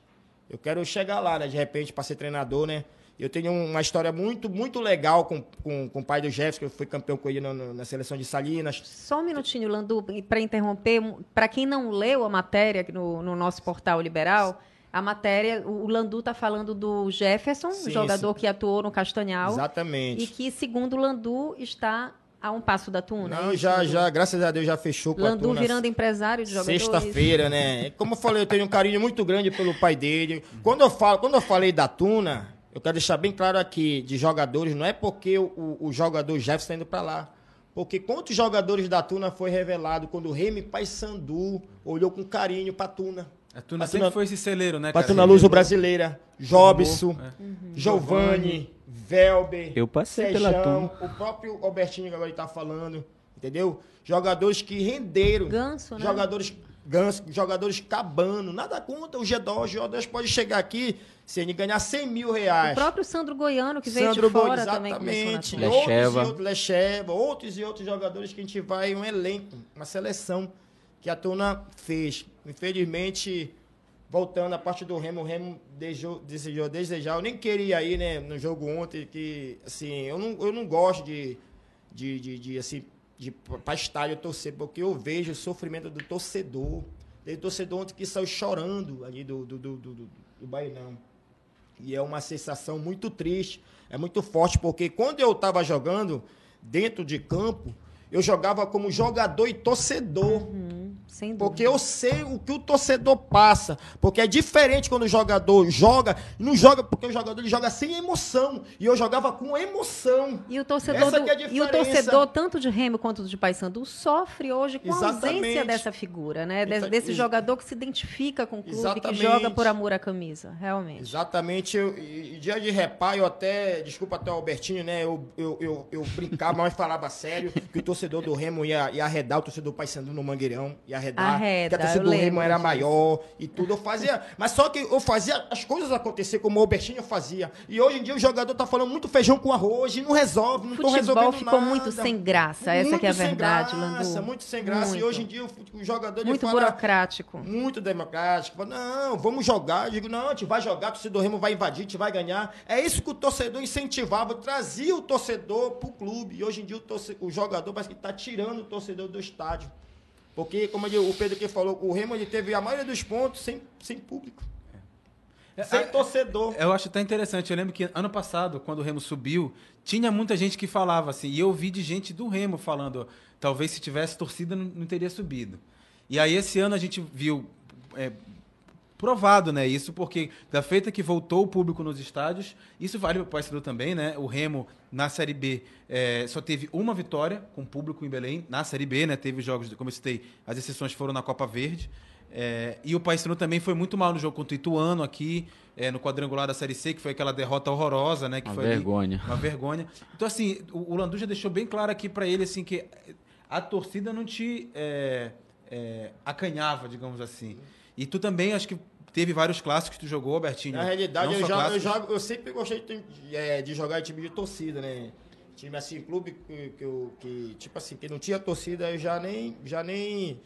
D: eu quero chegar lá, né, de repente, para ser treinador, né? Eu tenho uma história muito, muito legal com, com, com o pai do Jefferson, que eu fui campeão com ele no- na seleção de Salinas.
A: Só um minutinho, Landu, para interromper. Para quem não leu a matéria no, no nosso portal liberal, a matéria, o Landu está falando do Jefferson,
D: Sim,
A: jogador
D: sim.
A: que atuou no Castanhal.
D: Exatamente.
A: E que, segundo o Landu, está a um passo da Tuna. é
D: Não,
A: isso,
D: já,
A: Landu?
D: já, graças a Deus, já fechou com a
A: Landu
D: Tuna.
A: virando empresário de jogadores.
D: Sexta-feira, né? Como eu falei, eu tenho um carinho muito grande pelo pai dele. Quando eu, falo, quando eu falei da Tuna, eu quero deixar bem claro aqui, de jogadores, não é porque o, o- jogador Jefferson está indo para lá. Porque quantos jogadores da Tuna foi revelado quando o Remy Paysandu olhou com carinho para Tuna?
B: A Tuna
D: A
B: sempre
D: Tuna-
B: foi esse celeiro, né,
D: Para
B: cara?
D: Tuna Luso Brasileira, Jobson,
B: É.
D: Giovanni, Velber,
C: Eu passei pela
D: Sejão,
C: Tuna.
D: o próprio Albertinho que agora está falando, entendeu? Jogadores que renderam.
A: Ganso, né?
D: Jogadores ganso, jogadores cabano, nada contra o G2, o G2 pode chegar aqui se ele ganhar 100 mil reais.
A: O próprio Sandro Goiano, que veio
D: Sandro
A: de fora também
D: exatamente. Outros e
C: Lecheva.
D: outros, Lecheva, outros e outros jogadores que a gente vai, um elenco, uma seleção que a Tuna fez. Infelizmente, voltando à parte do Remo, o Remo desejou, desejou desejar. Eu nem queria ir, né, no jogo ontem, que, assim, eu não, eu não gosto de, de, de, de, assim, de para estádio torcer, porque eu vejo o sofrimento do torcedor. Tem torcedor ontem que saiu chorando ali do, do, do, do, do, Bainão. E é uma sensação muito triste, é muito forte, porque quando eu estava jogando dentro de campo, eu jogava como jogador e torcedor.
A: Sem dúvida.
D: Porque eu sei o que o torcedor passa. Porque é diferente quando o jogador joga, não joga porque o jogador ele joga sem emoção. E eu jogava com emoção.
A: E o torcedor, do-
D: é
A: e o torcedor, tanto de Remo quanto de Paysandu, sofre hoje com a ausência
D: Exatamente.
A: dessa figura, né?
D: Exa-
A: desse jogador que se identifica com o clube,
D: Exatamente.
A: que joga por amor à camisa, realmente.
D: Exatamente. Eu, e, e dia de reparo, eu até, desculpa até o Albertinho, né? Eu, eu, eu, eu brincava, mas falava sério que o torcedor do Remo ia, ia arredar o torcedor do Paysandu no Mangueirão. Ia arredar.
A: Arreda,
D: que a torcida do Remo era maior e tudo. Eu fazia. Mas só que eu fazia as coisas acontecer como o Albertinho fazia. E hoje em dia o jogador tá falando muito feijão com arroz e não resolve, não
A: Futebol
D: resolvendo
A: ficou
D: nada.
A: muito sem graça, essa que é a
D: Muito
A: verdade,
D: graça,
A: Landu.
D: Muito sem graça. E
A: Muito.
D: hoje em dia o, jogador
A: Muito
D: fala,
A: burocrático.
D: muito democrático. Fala, Não, vamos jogar. Eu digo, não, a gente vai jogar, o torcedor Remo vai invadir, a gente vai ganhar. É isso que o torcedor incentivava, trazia o torcedor pro clube. E hoje em dia o, torce- o jogador parece que está tirando o torcedor do estádio. Porque, como o Pedro que falou, o Remo teve a maioria dos pontos sem, sem público. Sem
B: a-
D: torcedor.
B: Eu acho até interessante. Eu lembro que ano passado, quando o Remo subiu, tinha muita gente que falava assim. E eu ouvi de gente do Remo falando, talvez se tivesse torcida não, não teria subido. E aí esse ano a gente viu é, provado, né? Isso porque da feita que voltou o público nos estádios, isso vale para o Paysandu também, né? O Remo na Série B é, só teve uma vitória com público em Belém na Série B, né? Teve jogos, como eu citei, as exceções foram na Copa Verde. É, e o Paysandu também foi muito mal no jogo contra o Ituano aqui, é, no quadrangular da Série C, que foi aquela derrota horrorosa, né? Que
C: uma
B: foi
C: vergonha.
B: Ali, uma vergonha. Então, assim, o, o Landu já deixou bem claro aqui para ele, assim, que a torcida não te é, é, acanhava, digamos assim. E tu também, acho que teve vários clássicos que tu jogou, Bertinho.
D: Na realidade, eu, já, eu, jogo, eu sempre gostei de, é, de, jogar em time de torcida, né? Time assim, clube que, que, que, tipo assim, que não tinha torcida, eu já nem, já nem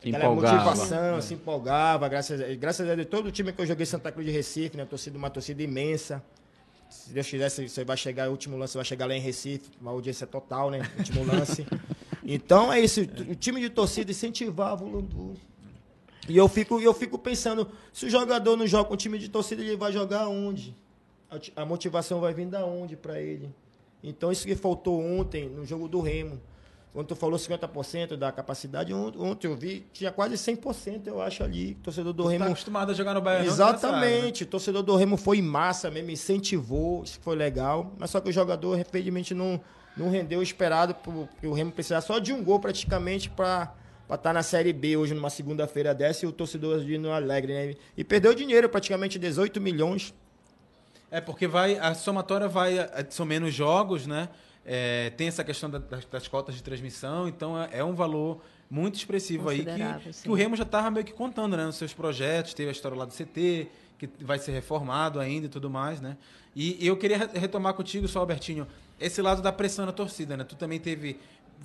C: se empolgava.
D: motivação, é. se empolgava, graças a, graças a Deus, todo o time que eu joguei em Santa Cruz de Recife, né, torcida, uma torcida imensa. Se Deus quiser, você vai chegar, o último lance vai chegar lá em Recife, uma audiência total, né, último lance. Então é isso, o time de torcida incentivava o Lundu. E eu fico, eu fico pensando, se o jogador não joga com time de torcida, ele vai jogar onde? A, a motivação vai vir da onde para ele? Então isso que faltou ontem no jogo do Remo. Quando tu falou 50% da capacidade, ontem eu vi, tinha quase 100%, eu acho, ali. Torcedor do tu tá Remo. Tá
B: acostumado a jogar no Bahia,
D: Exatamente. Né? Torcedor do Remo foi em massa mesmo, incentivou, isso foi legal. Mas só que o jogador, infelizmente, não, não rendeu o esperado, porque o Remo precisava só de um gol praticamente para para estar tá na Série B hoje, numa segunda-feira dessa, e o torcedor de no Alegre, né? E perdeu dinheiro, praticamente 18 milhões.
B: É, porque vai, a somatória vai, são menos jogos, né? É, tem essa questão da, das, das, cotas de transmissão, então é, é um valor muito expressivo aí que, que, o Remo já estava meio que contando, né? Nos seus projetos, teve a história lá do CT, que vai ser reformado ainda e tudo mais, né? E, e eu queria retomar contigo só, Albertinho, esse lado da pressão na torcida, né? Tu também teve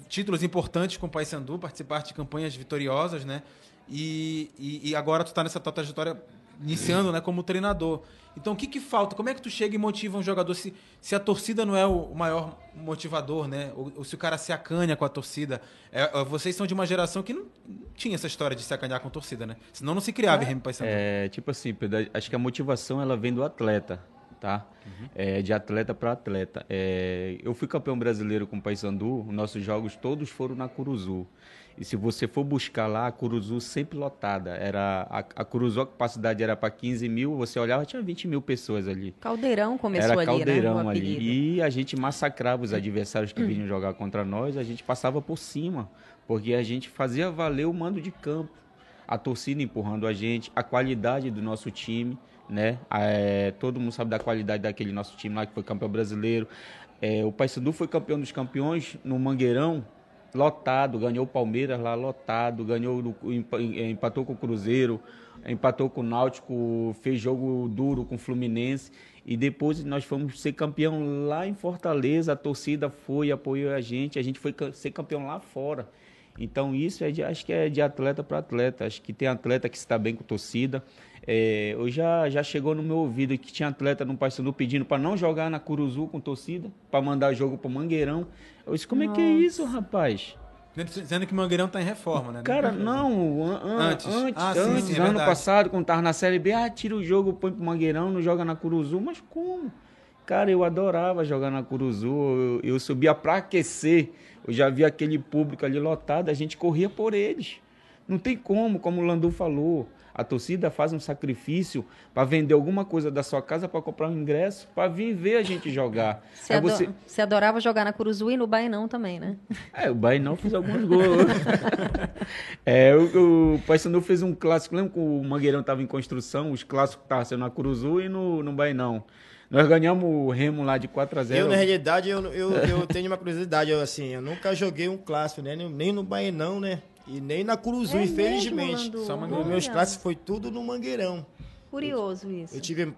B: títulos importantes com o Paysandu, participaste de campanhas vitoriosas, né? E, e, e agora tu está nessa tua trajetória iniciando, né, como treinador. Então, o que, que falta? Como é que tu chega e motiva um jogador se, se a torcida não é o maior motivador, né? Ou, ou se o cara se acanha com a torcida? É, é vocês são de uma geração que não, tinha essa história de se acanhar com a torcida, né? Senão não se criava é, em Remy Paysandu.
C: É, tipo assim, Pedro, acho que a motivação ela vem do atleta tá? Uhum. É, de atleta para atleta. É, eu fui campeão brasileiro com o Paysandu, nossos jogos todos foram na Curuzu. E se você for buscar lá, a Curuzu sempre lotada. Era, a, a Curuzu, a capacidade era para 15 mil, você olhava, tinha 20 mil pessoas ali.
A: Caldeirão começou
C: era
A: ali,
C: Caldeirão
A: né,
C: ali. E a gente massacrava os adversários que vinham jogar contra nós, a gente passava por cima, porque a gente fazia valer o mando de campo. A torcida empurrando a gente, a qualidade do nosso time né? É, todo mundo sabe da qualidade daquele nosso time lá que foi campeão brasileiro. É, o Paysandu foi campeão dos campeões no Mangueirão, lotado, ganhou o Palmeiras lá lotado, ganhou empatou com o Cruzeiro, empatou com o Náutico, fez jogo duro com o Fluminense e depois nós fomos ser campeão lá em Fortaleza, a torcida foi, apoiou a gente, a gente foi ser campeão lá fora. Então isso é de, acho que é de atleta para atleta, acho que tem atleta que está bem com torcida, é, eu já, já chegou no meu ouvido que tinha atleta no Paysandu pedindo para não jogar na Curuzu com torcida, para mandar jogo para Mangueirão. Eu disse, como Nossa. é que é isso, rapaz?
B: Dizendo que o Mangueirão está em reforma, né?
C: Cara, não, an antes, antes, ah, antes sim, sim, é ano passado, quando estava na Série B, ah, tira o jogo, põe pro Mangueirão, não joga na Curuzu, mas como? Cara, eu adorava jogar na Curuzu, eu, eu subia para aquecer, eu já via aquele público ali lotado, a gente corria por eles. Não tem como, como o Landu falou. A torcida faz um sacrifício para vender alguma coisa da sua casa para comprar um ingresso, para vir ver a gente jogar.
A: Você, ado você... você adorava jogar na Curuzu e no Bainão também, né?
C: É, o Bainão fez alguns gols. é, o, o Paysandu fez um clássico, lembra que o Mangueirão estava em construção, os clássicos estavam sendo na Curuzu e no, no Bainão. Nós ganhamos o Remo lá de 4 a 0
D: Eu, na realidade, eu, eu, eu tenho uma curiosidade, eu, assim, eu nunca joguei um clássico, né? Nem no Bainão, né? E nem na Curuzu, é infelizmente. Mesmo, Só Mangueirão. Meus clássicos foi tudo no Mangueirão.
A: Curioso isso.
D: Eu tive,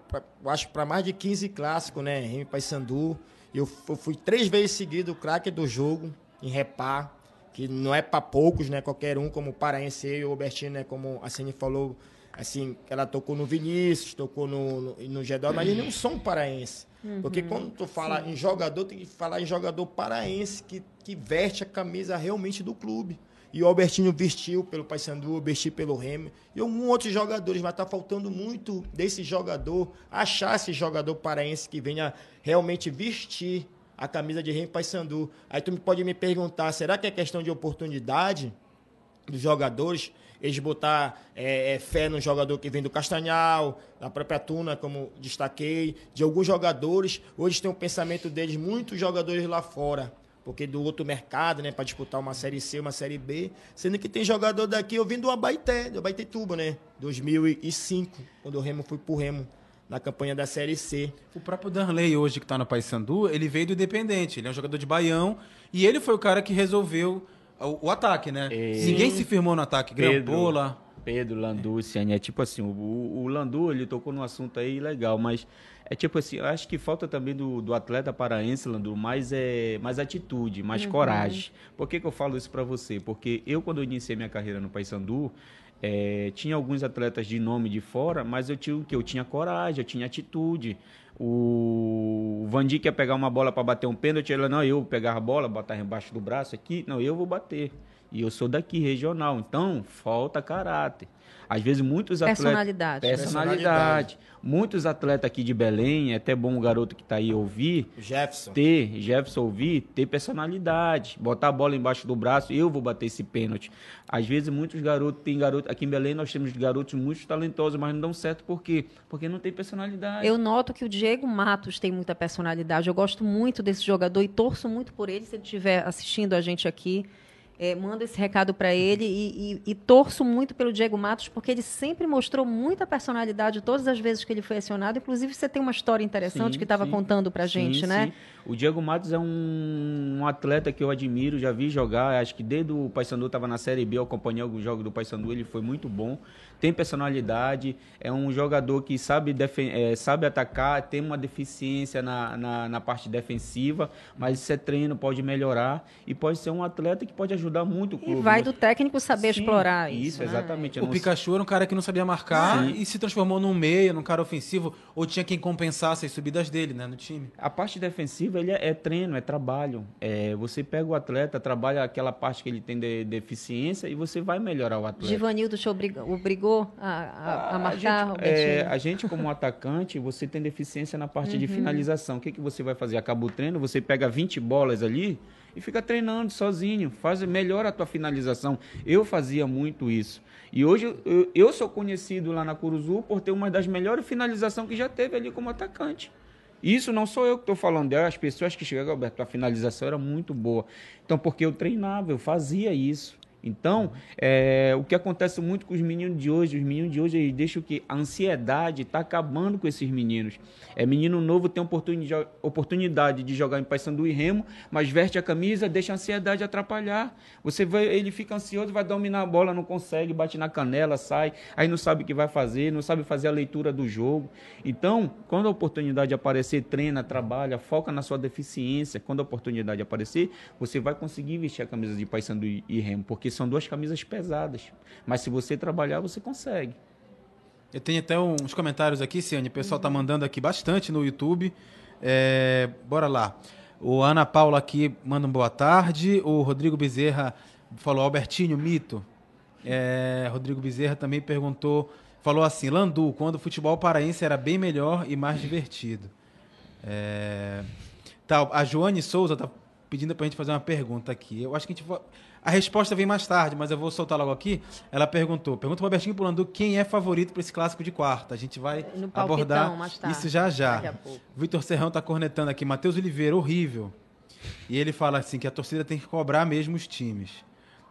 D: acho, para mais de 15 clássicos, né? Remy Paysandu. Eu, eu fui três vezes seguido o craque do jogo, em repá, que não é para poucos, né? Qualquer um, como o Paraense e o Albertino, né? Como a Cine falou, assim, ela tocou no Vinícius, tocou no, no, no Gedó, mas eles não são paraense. Uhum, Porque quando tu fala sim. em jogador, tem que falar em jogador paraense que, que veste a camisa realmente do clube. E o Albertinho vestiu pelo Paysandu, vestiu pelo Remo. E alguns outros jogadores, mas está faltando muito desse jogador, achar esse jogador paraense que venha realmente vestir a camisa de Remo Paysandu. Aí tu pode me perguntar, será que é questão de oportunidade? dos jogadores, eles botar é, é, fé no jogador que vem do Castanhal, da própria Tuna, como destaquei, de alguns jogadores. Hoje tem o pensamento deles, muitos jogadores lá fora, porque do outro mercado, né, para disputar uma Série C, uma Série B, sendo que tem jogador daqui, eu vim do Abaité, do Abaitetuba, né, 2005, quando o Remo foi pro Remo na campanha da Série C.
B: O próprio Danley, hoje que está no Paysandu, ele veio do Independente. Ele é um jogador de Baião e ele foi o cara que resolveu o, o ataque, né?
C: É.
B: Ninguém se firmou no ataque. Grampola.
C: Pedro, Landu, Ciane, é tipo assim, o, o Landu, ele tocou num assunto aí legal, mas é tipo assim, eu acho que falta também do, do atleta paraense, Landu, mais, é, mais atitude, mais
A: Uhum.
C: coragem. Por que, que eu falo isso pra você? Porque eu, quando eu iniciei minha carreira no Paysandu, é, tinha alguns atletas de nome de fora, mas eu tinha o que? Eu tinha coragem, eu tinha atitude. O Vandi quer pegar uma bola para bater um pênalti, ele não, eu vou pegar a bola, botar embaixo do braço aqui, não, eu vou bater. E eu sou daqui, regional, então falta caráter. Às vezes muitos atletas...
A: Personalidade.
C: Personalidade. Muitos atletas aqui de Belém, é até bom o garoto que está aí ouvir,
D: Jefferson.
C: ter, Jefferson ouvir, ter personalidade, botar a bola embaixo do braço, eu vou bater esse pênalti. Às vezes muitos garotos, tem garoto, aqui em Belém nós temos garotos muito talentosos, mas não dão certo por quê? Porque não tem personalidade.
A: Eu noto que o Diego Matos tem muita personalidade. Eu gosto muito desse jogador e torço muito por ele. Se ele estiver assistindo a gente aqui, é, manda esse recado para ele e, e- e torço muito pelo Diego Matos porque ele sempre mostrou muita personalidade todas as vezes que ele foi acionado. Inclusive, você tem uma história interessante
C: Sim,
A: que estava contando para gente,
C: Sim,
A: né?
C: sim. O Diego Matos é um, um atleta que eu admiro, já vi jogar, acho que desde o Paysandu estava na Série B, eu acompanhei alguns jogos do Paysandu, ele foi muito bom, tem personalidade, é um jogador que sabe, eh, sabe atacar, tem uma deficiência na, na, na parte defensiva, mas isso é treino, pode melhorar e pode ser um atleta que pode ajudar muito o
A: E
C: clube.
A: vai
C: Nós-
A: do técnico saber
C: Sim,
A: explorar isso.
C: Isso,
A: né?
C: exatamente.
B: O Pikachu era um cara que não sabia marcar e se transformou num meia, num cara ofensivo, ou tinha quem compensasse as subidas dele, né, no time.
C: A parte defensiva ele é, é treino, é trabalho. É, você pega o atleta, trabalha aquela parte que ele tem de deficiência e você vai melhorar o atleta.
A: Givanildo te obrig- obrigou a, a- a marcar,
C: gente, é, a gente, como atacante, você tem deficiência na parte
A: Uhum.
C: de finalização. O que, que você vai fazer? Acaba o treino, você pega 20 bolas ali e fica treinando sozinho. Faz, melhora a tua finalização. Eu fazia muito isso. E hoje eu, eu sou conhecido lá na Curuzu por ter uma das melhores finalizações que já teve ali como atacante. Isso não sou eu que estou falando, é as pessoas que chegaram, Alberto, a finalização era muito boa. Então, porque eu treinava, eu fazia isso. Então, é, o que acontece muito com os meninos de hoje, os meninos de hoje, eles deixam que a ansiedade está acabando com esses meninos. É menino novo tem oportuni- oportunidade de jogar em Paysandu e Remo, mas veste a camisa, deixa a ansiedade atrapalhar. Você vai, ele fica ansioso, vai dominar a bola, não consegue, bate na canela, sai, aí não sabe o que vai fazer, não sabe fazer a leitura do jogo. Então, quando a oportunidade aparecer, treina, trabalha, foca na sua deficiência. Quando a oportunidade aparecer, você vai conseguir vestir a camisa de Paysandu e Remo, porque são duas camisas pesadas. Mas se você trabalhar, você consegue.
B: Eu tenho até uns comentários aqui, Ciane. O pessoal tá mandando aqui bastante no YouTube. É, bora lá. O Ana Paula aqui manda um boa tarde. O Rodrigo Bezerra falou Albertinho, mito. É, Rodrigo Bezerra também perguntou, falou assim, Landu, quando o futebol paraense era bem melhor e mais divertido. É, tá, a Joane Souza tá pedindo pra gente fazer uma pergunta aqui. Eu acho que a gente a resposta vem mais tarde, mas eu vou soltar logo aqui. Ela perguntou, pergunta e pro Landu quem é favorito para esse clássico de quarta. A gente vai
A: palpitão,
B: abordar isso já já. Vitor Serrão tá cornetando aqui, Matheus Oliveira, horrível. E ele fala assim que a torcida tem que cobrar mesmo os times.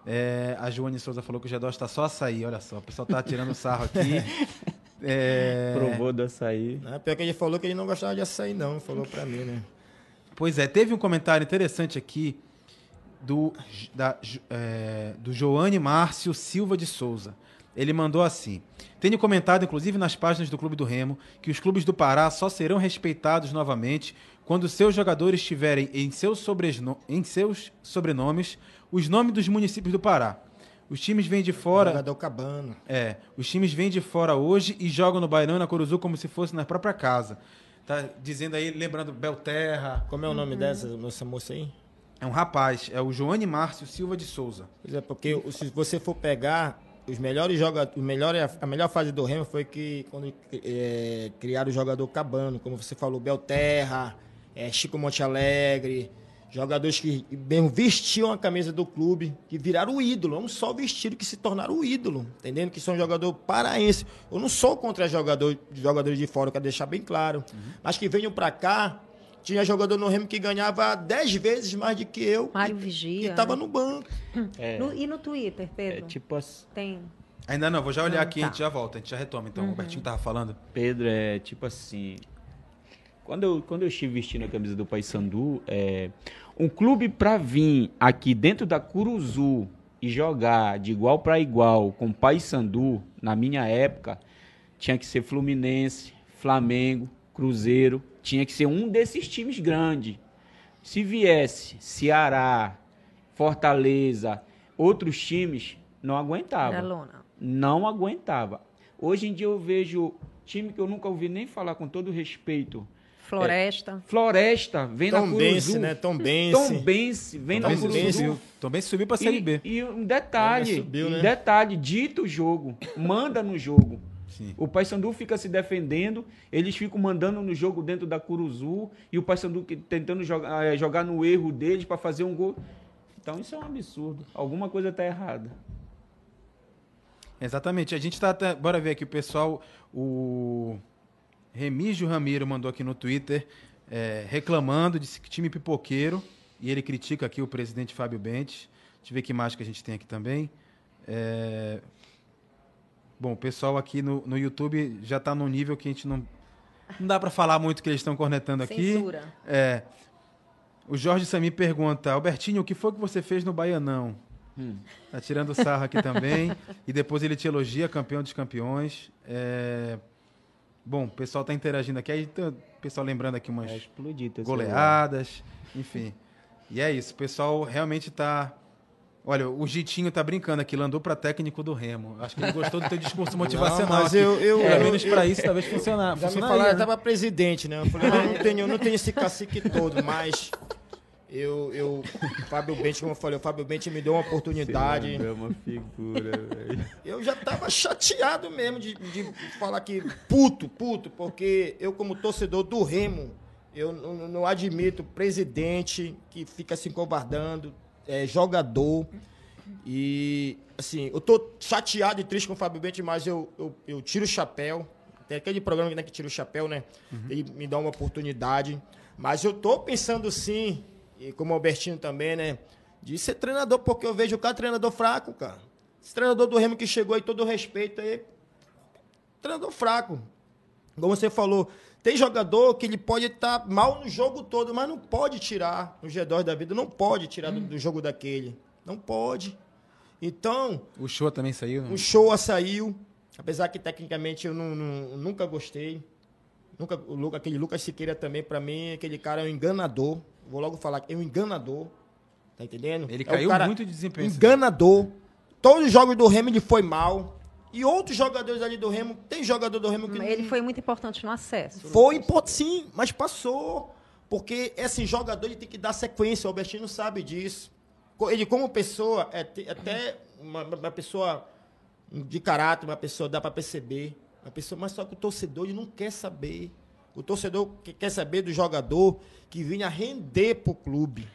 B: É, a Joane Souza falou que o G2 está só açaí, olha só. O pessoal tá tirando sarro aqui. É,
C: Provou do açaí.
D: Né? Pior que ele falou que ele não gostava de açaí, não. Falou pra mim, né?
B: Pois é, teve um comentário interessante aqui do, da, é, do Joane Márcio Silva de Souza. Ele mandou assim: Tenho comentado, inclusive nas páginas do Clube do Remo, que os clubes do Pará só serão respeitados novamente quando seus jogadores tiverem em seus, sobresno- em seus sobrenomes os nomes dos municípios do Pará. Os times vêm de fora.
D: Jogador Cabano.
B: É, os times vêm de fora hoje e jogam no Bairão e na Coruzu como se fosse na própria casa. Tá dizendo aí, lembrando Belterra.
D: Como é o nome dessa moça moça aí?
B: É um rapaz, é o Joane Márcio Silva de Souza.
D: Pois é, porque se você for pegar os melhores jogadores, melhor, a melhor fase do Remo foi que quando eh, criaram o jogador Cabano, como você falou, Belterra, eh, Chico Monte Alegre, Jogadores que mesmo vestiam a camisa do clube, que viraram o ídolo. Não só vestido, que se tornaram o ídolo. Entendendo? Que são jogador paraense. Eu não sou contra jogador, jogadores de fora, quero deixar bem claro. Uhum. Mas que venham para cá. Tinha jogador no Remo que ganhava 10 vezes mais do que eu.
A: Mário Vigia.
D: Que estava né? no banco.
A: É. No, e no Twitter, Pedro?
C: É tipo assim.
A: Tem.
B: Ainda não, vou já olhar aqui, tá. a gente já volta, a gente já retoma. Então, uhum. o Robertinho tava falando.
C: Pedro, é tipo assim. Quando eu, quando eu estive vestindo a camisa do Paysandu, é, um clube para vir aqui dentro da Curuzu e jogar de igual para igual com o Paysandu, na minha época, tinha que ser Fluminense, Flamengo, Cruzeiro, tinha que ser um desses times grandes. Se viesse Ceará, Fortaleza, outros times, não aguentava. Não aguentava. Hoje em dia eu vejo time que eu nunca ouvi nem falar com todo respeito,
A: Floresta.
C: É, Floresta, vem Tom na Curuzu. Bense,
D: né? Tom Bense.
C: Tom Bense, vem Tom na Curuzu.
B: Tom Bense subiu pra Série B.
C: E, um detalhe, subiu, né? um detalhe, dita o jogo, manda no jogo. Sim. O Paysandu fica se defendendo, eles ficam mandando no jogo dentro da Curuzu e o Paysandu tentando jogar, é, jogar no erro deles para fazer um gol. Então isso é um absurdo. Alguma coisa está errada.
B: Exatamente. A gente está até. Bora ver aqui o pessoal. O Remígio Ramiro mandou aqui no Twitter é, reclamando de time pipoqueiro e ele critica aqui o presidente Fábio Bentes. Deixa eu ver que imagem que a gente tem aqui também. É... Bom, o pessoal aqui no, no YouTube já está num nível que a gente não. Não dá para falar muito que eles estão cornetando aqui.
A: Censura.
B: É. O Jorge Sami pergunta: Albertinho, o que foi que você fez no Baianão? Hum. Tá tirando sarro aqui também. e depois ele te elogia, campeão dos campeões. É... Bom, o pessoal está interagindo aqui. Aí o pessoal lembrando aqui umas é goleadas, enfim. E é isso. O pessoal realmente está. Olha, o Gitinho tá brincando aqui, landou para técnico do Remo. Acho que ele gostou do teu discurso motivacional. Não,
D: mas eu, eu,
B: Pelo menos para isso talvez funcionar.
D: Já me falaram, né? tava presidente, né? Eu falei, não, não tenho, não tenho esse cacique todo, mas eu, eu, Fábio Bente, como eu falei, o Fábio Bente me deu uma oportunidade.
C: Você é uma figura, velho.
D: Eu já tava chateado mesmo de, de falar que puto, puto, porque eu, como torcedor do Remo, eu não, não admito presidente que fica se encovardando, é, jogador. E, assim, eu tô chateado e triste com o Fábio Bente, mas eu, eu, eu tiro o chapéu. Tem aquele programa né, que tira o chapéu, né? Uhum. Ele me dá uma oportunidade. Mas eu tô pensando sim e como o Albertino também, né? De ser treinador, porque eu vejo o cara treinador fraco, cara. Esse treinador do Remo que chegou aí, todo o respeito aí. Treinador fraco. Como você falou, tem jogador que ele pode estar tá mal no jogo todo, mas não pode tirar no G2 da vida, não pode tirar do, do, jogo daquele. Não pode. Então.
B: O show também saiu, né?
D: O show saiu. Apesar que tecnicamente eu não, não, nunca gostei. Nunca, o, aquele Lucas Siqueira também, para mim, aquele cara é um enganador. Vou logo falar que é um enganador. Tá entendendo?
B: Ele
D: é
B: caiu muito de desempenho.
D: Enganador. Todos os jogos do ele foi mal. E outros jogadores ali do Remo, tem jogador do Remo que
A: Ele não... foi muito importante no acesso.
D: Foi importante, sim, mas passou. Porque esse jogador ele tem que dar sequência, o Albertino sabe disso. Ele, como pessoa, é até uma, uma pessoa de caráter, uma pessoa dá para perceber. Uma pessoa, mas só que o torcedor ele não quer saber. O torcedor quer saber do jogador que vinha render para o clube.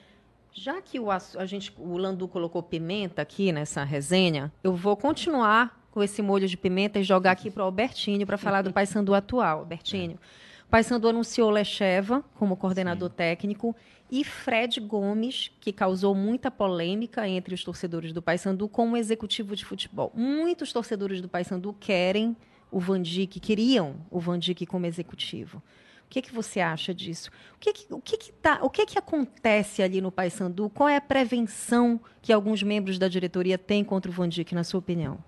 A: Já que o, a gente, o Landu colocou pimenta aqui nessa resenha, eu vou continuar com esse molho de pimenta e jogar aqui para o Albertinho para falar do Paysandu atual. Albertinho. O Paysandu anunciou Lecheva como coordenador Sim. técnico e Fred Gomes, que causou muita polêmica entre os torcedores do Paysandu como executivo de futebol. Muitos torcedores do Paysandu querem o Van Dijk, queriam o Van Dijk como executivo. O que, que você acha disso? O que, que, o que, que, tá, o que, que acontece ali no Paysandu? Qual é a prevenção que alguns membros da diretoria têm contra o Van Dijk, na sua opinião?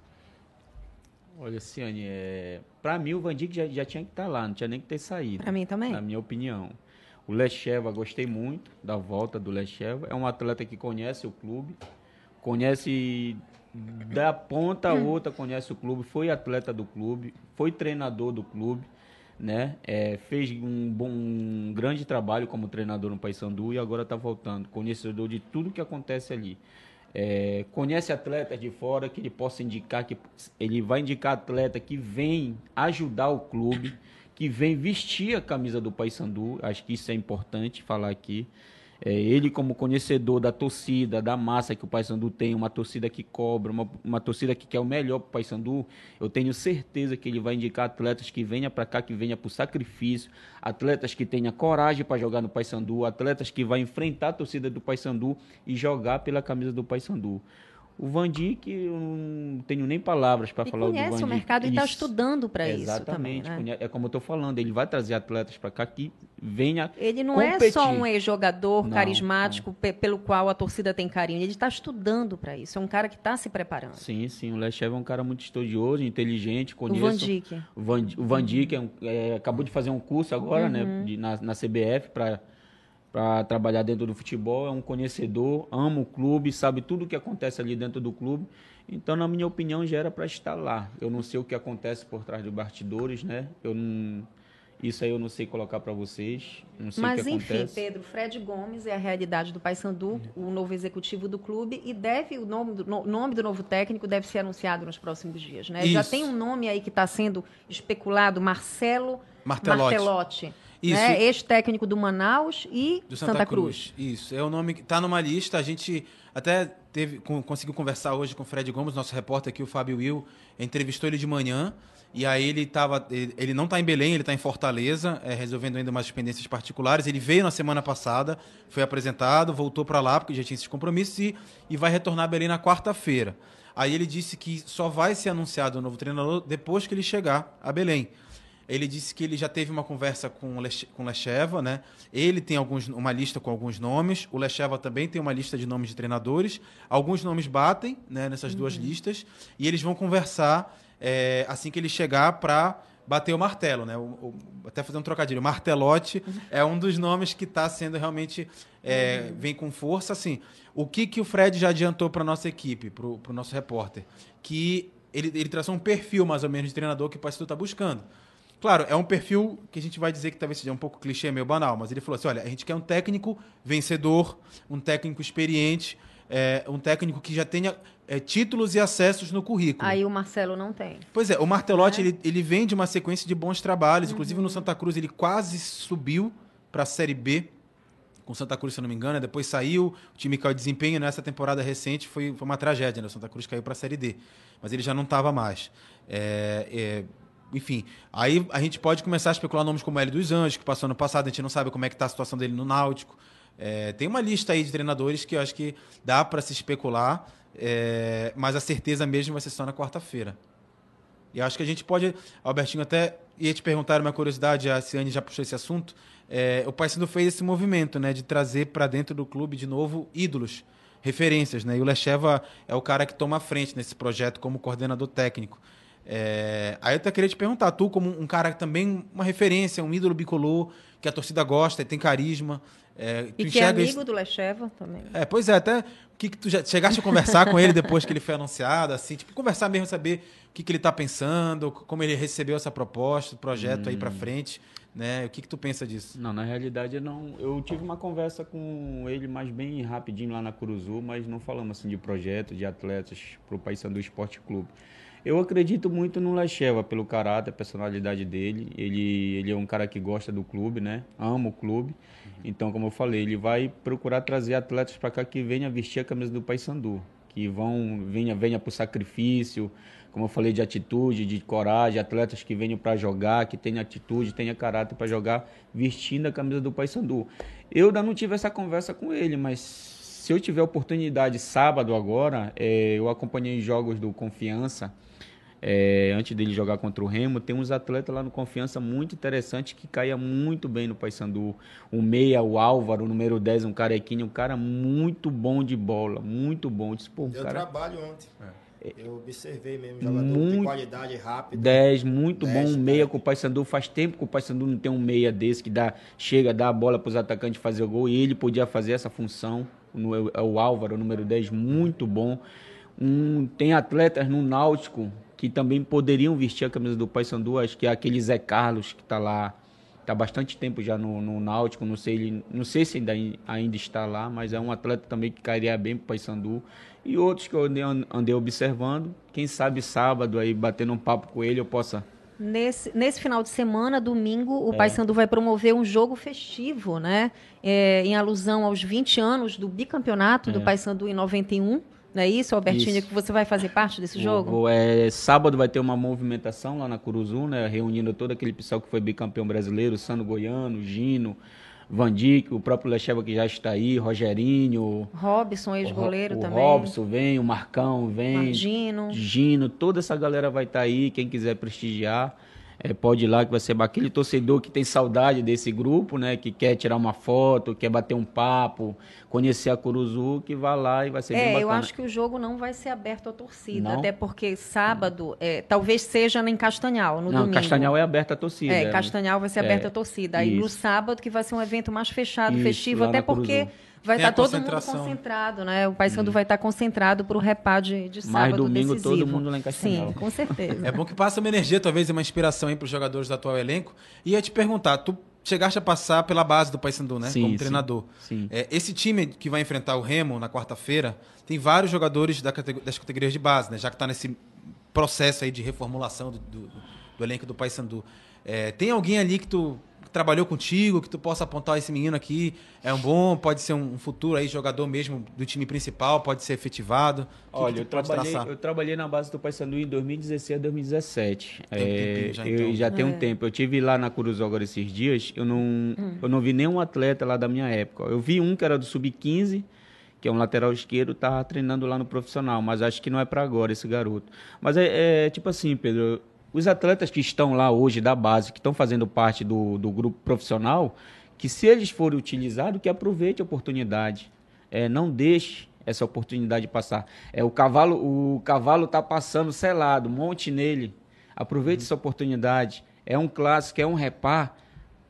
C: Olha, Ciane, é... para mim o Van Dijk já, já tinha que estar tá lá, não tinha nem que ter saído.
A: Para mim também.
C: Na minha opinião. O Lecheva, gostei muito da volta do Lecheva. É um atleta que conhece o clube, conhece da ponta a outra conhece o clube, foi atleta do clube, foi treinador do clube, né? É, fez um bom, um grande trabalho como treinador no Paysandu e agora está voltando, conhecedor de tudo que acontece ali. É, conhece atletas de fora que ele possa indicar que ele vai indicar atleta que vem ajudar o clube, que vem vestir a camisa do Paysandu. Acho que isso é importante falar aqui. É, ele, como conhecedor da torcida, da massa que o Paysandu tem, uma torcida que cobra, uma, uma torcida que quer o melhor para o Paysandu, eu tenho certeza que ele vai indicar atletas que venham para cá, que venham por sacrifício, atletas que tenham coragem para jogar no Paysandu, atletas que vão enfrentar a torcida do Paysandu e jogar pela camisa do Paysandu. O Vandic, eu não tenho nem palavras para falar do Vandic.
A: conhece o mercado e está estudando para isso
C: Exatamente.
A: também, né?
C: É como eu estou falando, ele vai trazer atletas para cá que venha
A: Ele não
C: competir.
A: é só um ex-jogador
C: Não,
A: carismático pe- pelo qual a torcida tem carinho. Ele está estudando para isso. É um cara que está se preparando.
C: Sim, sim. O Lechev é um cara muito estudioso, inteligente,
A: O
C: conheço.
A: Van Dijk.
C: O Van, o Van Dijk é um- é, acabou de fazer um curso agora,
A: Uhum.
C: né, de- na, na CBF para para trabalhar dentro do futebol, é um conhecedor, ama o clube, sabe tudo o que acontece ali dentro do clube. Então, na minha opinião, já era para estar lá. Eu não sei o que acontece por trás dos bastidores, né? Eu não, isso aí eu não sei colocar para vocês. Não sei o
A: Mas,
C: que
A: enfim,
C: acontece.
A: Pedro, Fred Gomes é a realidade do Paysandu, o novo executivo do clube, e deve o nome do, no- nome do novo técnico deve ser anunciado nos próximos dias, né? Já
B: Isso.
A: tem um nome aí que está sendo especulado, Marcelo
B: Martelotti.
A: Martelotti,
B: Isso.
A: né? ex-técnico do Manaus e
B: Do
A: Santa, Cruz.
B: Isso, é o nome que está numa lista. A gente até teve, com- conseguiu conversar hoje com o Fred Gomes, nosso repórter aqui, o Fábio Will, entrevistou ele de manhã. E aí ele tava, ele, ele não está em Belém, ele está em Fortaleza, é, resolvendo ainda umas pendências particulares. Ele veio na semana passada, foi apresentado, voltou para lá porque já tinha esses compromissos e, e vai retornar a Belém na quarta-feira. Aí ele disse que só vai ser anunciado o novo treinador depois que ele chegar a Belém. Ele disse que ele já teve uma conversa com o Lecheva, né? Ele tem alguns, uma lista com alguns nomes. O Lecheva também tem uma lista de nomes de treinadores. Alguns nomes batem né, nessas duas listas. E eles vão conversar é, assim que ele chegar para bater o martelo, né? O, o- até fazer um trocadilho. Martelote é um dos nomes que está sendo realmente é, vem com força. Assim, o que que o Fred já adiantou para nossa equipe, para o nosso repórter, que ele, ele traçou um perfil mais ou menos de treinador que o Paysandu está buscando. Claro, é um perfil que a gente vai dizer que talvez seja um pouco clichê, meio banal, mas ele falou assim: olha, a gente quer um técnico vencedor, um técnico experiente, é, um técnico que já tenha é, títulos e acessos no currículo.
A: Aí o Marcelo não tem.
B: Pois é, o Martelotti ele, ele vem de uma sequência de bons trabalhos, inclusive no Santa Cruz ele quase subiu para a Série B com o Santa Cruz, se eu não me engano, depois saiu, o time caiu de desempenho nessa temporada recente, foi, foi uma tragédia, né? O Santa Cruz caiu para a Série D, mas ele já não estava mais. É, é, enfim, aí a gente pode começar a especular nomes como Hélio dos Anjos, que passou ano passado, a gente não sabe como é que está a situação dele no Náutico. É, tem uma lista aí de treinadores que eu acho que dá para se especular, é, mas a certeza mesmo vai ser só na quarta-feira. E acho que a gente pode, Albertinho, até ia te perguntar uma curiosidade, a Ciane já puxou esse assunto. É, o Paysandu fez esse movimento, né, de trazer para dentro do clube de novo ídolos, referências, né? E o Lecheva é o cara que toma a frente nesse projeto como coordenador técnico. É, aí eu até queria te perguntar, tu como um cara que também uma referência, um ídolo bicolor, que a torcida gosta, tem carisma, é, tu
A: E que é amigo
B: isso-
A: do Lecheva também.
B: é, pois é, até o que, que tu já chegaste a conversar com ele depois que ele foi anunciado, assim, tipo, conversar mesmo, saber o que, que ele tá pensando, como ele recebeu essa proposta, o projeto aí pra frente, né? O que, que tu pensa disso?
C: Não, na realidade eu não. Eu tive uma conversa com ele mais bem rapidinho lá na Curuzu, mas não falamos assim de projeto, de atletas para o Paysandu Esporte Clube. Eu acredito muito no Lecheva pelo caráter, personalidade dele. Ele, ele é um cara que gosta do clube, né? Ama o clube. Então, como eu falei, ele vai procurar trazer atletas para cá que venha vestir a camisa do Paysandu, que vão venha venha por sacrifício, como eu falei de atitude, de coragem, atletas que venham para jogar, que tenham atitude, tenham caráter para jogar vestindo a camisa do Paysandu. Eu ainda não tive essa conversa com ele, mas se eu tiver oportunidade sábado agora, eh, eu acompanhei jogos do Confiança. Eh, antes dele jogar contra o Remo, tem uns atletas lá no Confiança muito interessantes que caia muito bem no Paysandu. O meia, o Álvaro, o número 10, um carequinho, um cara muito bom de bola, muito bom. Eu Disse, pô, um
D: Deu
C: cara
D: trabalho ontem. Eu observei mesmo, jogador de
C: Muito-
D: qualidade rápido.
C: 10, muito bom,
D: 10,
C: um meia
D: tá.
C: com o Paysandu. Faz tempo que o Paysandu não tem um meia desse que dá, chega, dá a bola para os atacantes fazer o gol. E ele podia fazer essa função. No, é o Álvaro, número 10, muito bom. Um, tem atletas no Náutico que também poderiam vestir a camisa do Paysandu. Acho que é aquele Zé Carlos que está lá. Está bastante tempo já no, no Náutico. Não sei, ele, não sei se ainda, ainda está lá, mas é um atleta também que cairia bem para o Paysandu. E outros que eu andei, andei observando. Quem sabe sábado aí, batendo um papo com ele, eu possa
A: Nesse, nesse final de semana, domingo, o é. Paysandu vai promover um jogo festivo, né? É, em alusão aos 20 anos do bicampeonato é. do Paysandu em 91. Não é isso, Albertinho, isso. que você vai fazer parte desse jogo?
C: Vou, é, sábado vai ter uma movimentação lá na Curuzu, né? Reunindo todo aquele pessoal que foi bicampeão brasileiro, Sano Goiano, Gino, Van Dijk, o próprio Lecheva que já está aí, Rogerinho.
A: Robson, ex-goleiro também.
C: Robson vem, o Marcão vem.
A: Gino.
C: Gino, toda essa galera vai estar aí, quem quiser prestigiar. É, pode ir lá que vai ser aquele torcedor que tem saudade desse grupo, né? Que quer tirar uma foto, quer bater um papo, conhecer a Curuzu, que vai lá e vai ser é, bem bacana.
A: É, eu acho que o jogo não vai ser aberto à torcida, não? até porque sábado, é, talvez seja em Castanhal, no não, domingo.
C: Castanhal é aberto à torcida.
A: É, Castanhal vai ser aberto à é, torcida. Aí isso. no sábado, que vai ser um evento mais fechado, isso, festivo, até porque... Curuzu vai estar tá todo mundo concentrado, né? O Paysandu hum. vai estar tá concentrado para o repá de, de sábado
C: Mais domingo
A: decisivo.
C: todo mundo lá em Castanhal.
A: Sim, com certeza.
B: é bom que passa uma energia, talvez uma inspiração aí para os jogadores do atual elenco. E ia te perguntar, tu chegaste a passar pela base do Paysandu, né?
C: Sim,
B: Como
C: sim,
B: treinador.
C: Sim.
B: É, esse time que vai enfrentar o Remo na quarta-feira tem vários jogadores da categor das categorias de base, né? Já que está nesse processo aí de reformulação do, do, do elenco do Paysandu. É, tem alguém ali que tu trabalhou contigo, que tu possa apontar esse menino aqui é um bom, pode ser um futuro aí jogador mesmo do time principal, pode ser efetivado?
C: Olha, eu trabalhei, eu trabalhei na base do Paysandu em 2016 a 2017. Tem é, já, então. Eu já tem um é. tempo. Eu tive lá na Curuzu agora esses dias, eu não, hum. eu não vi nenhum atleta lá da minha época. Eu vi um que era do sub-15, que é um lateral esquerdo, tá treinando lá no profissional, mas acho que não é para agora esse garoto. Mas é, é tipo assim, Pedro, os atletas que estão lá hoje da base, que estão fazendo parte do, do grupo profissional, que se eles forem utilizados, que aproveite a oportunidade. É, não deixe essa oportunidade passar. É, o cavalo o cavalo está passando selado, monte nele. Aproveite uhum. essa oportunidade. É um clássico, é um repar.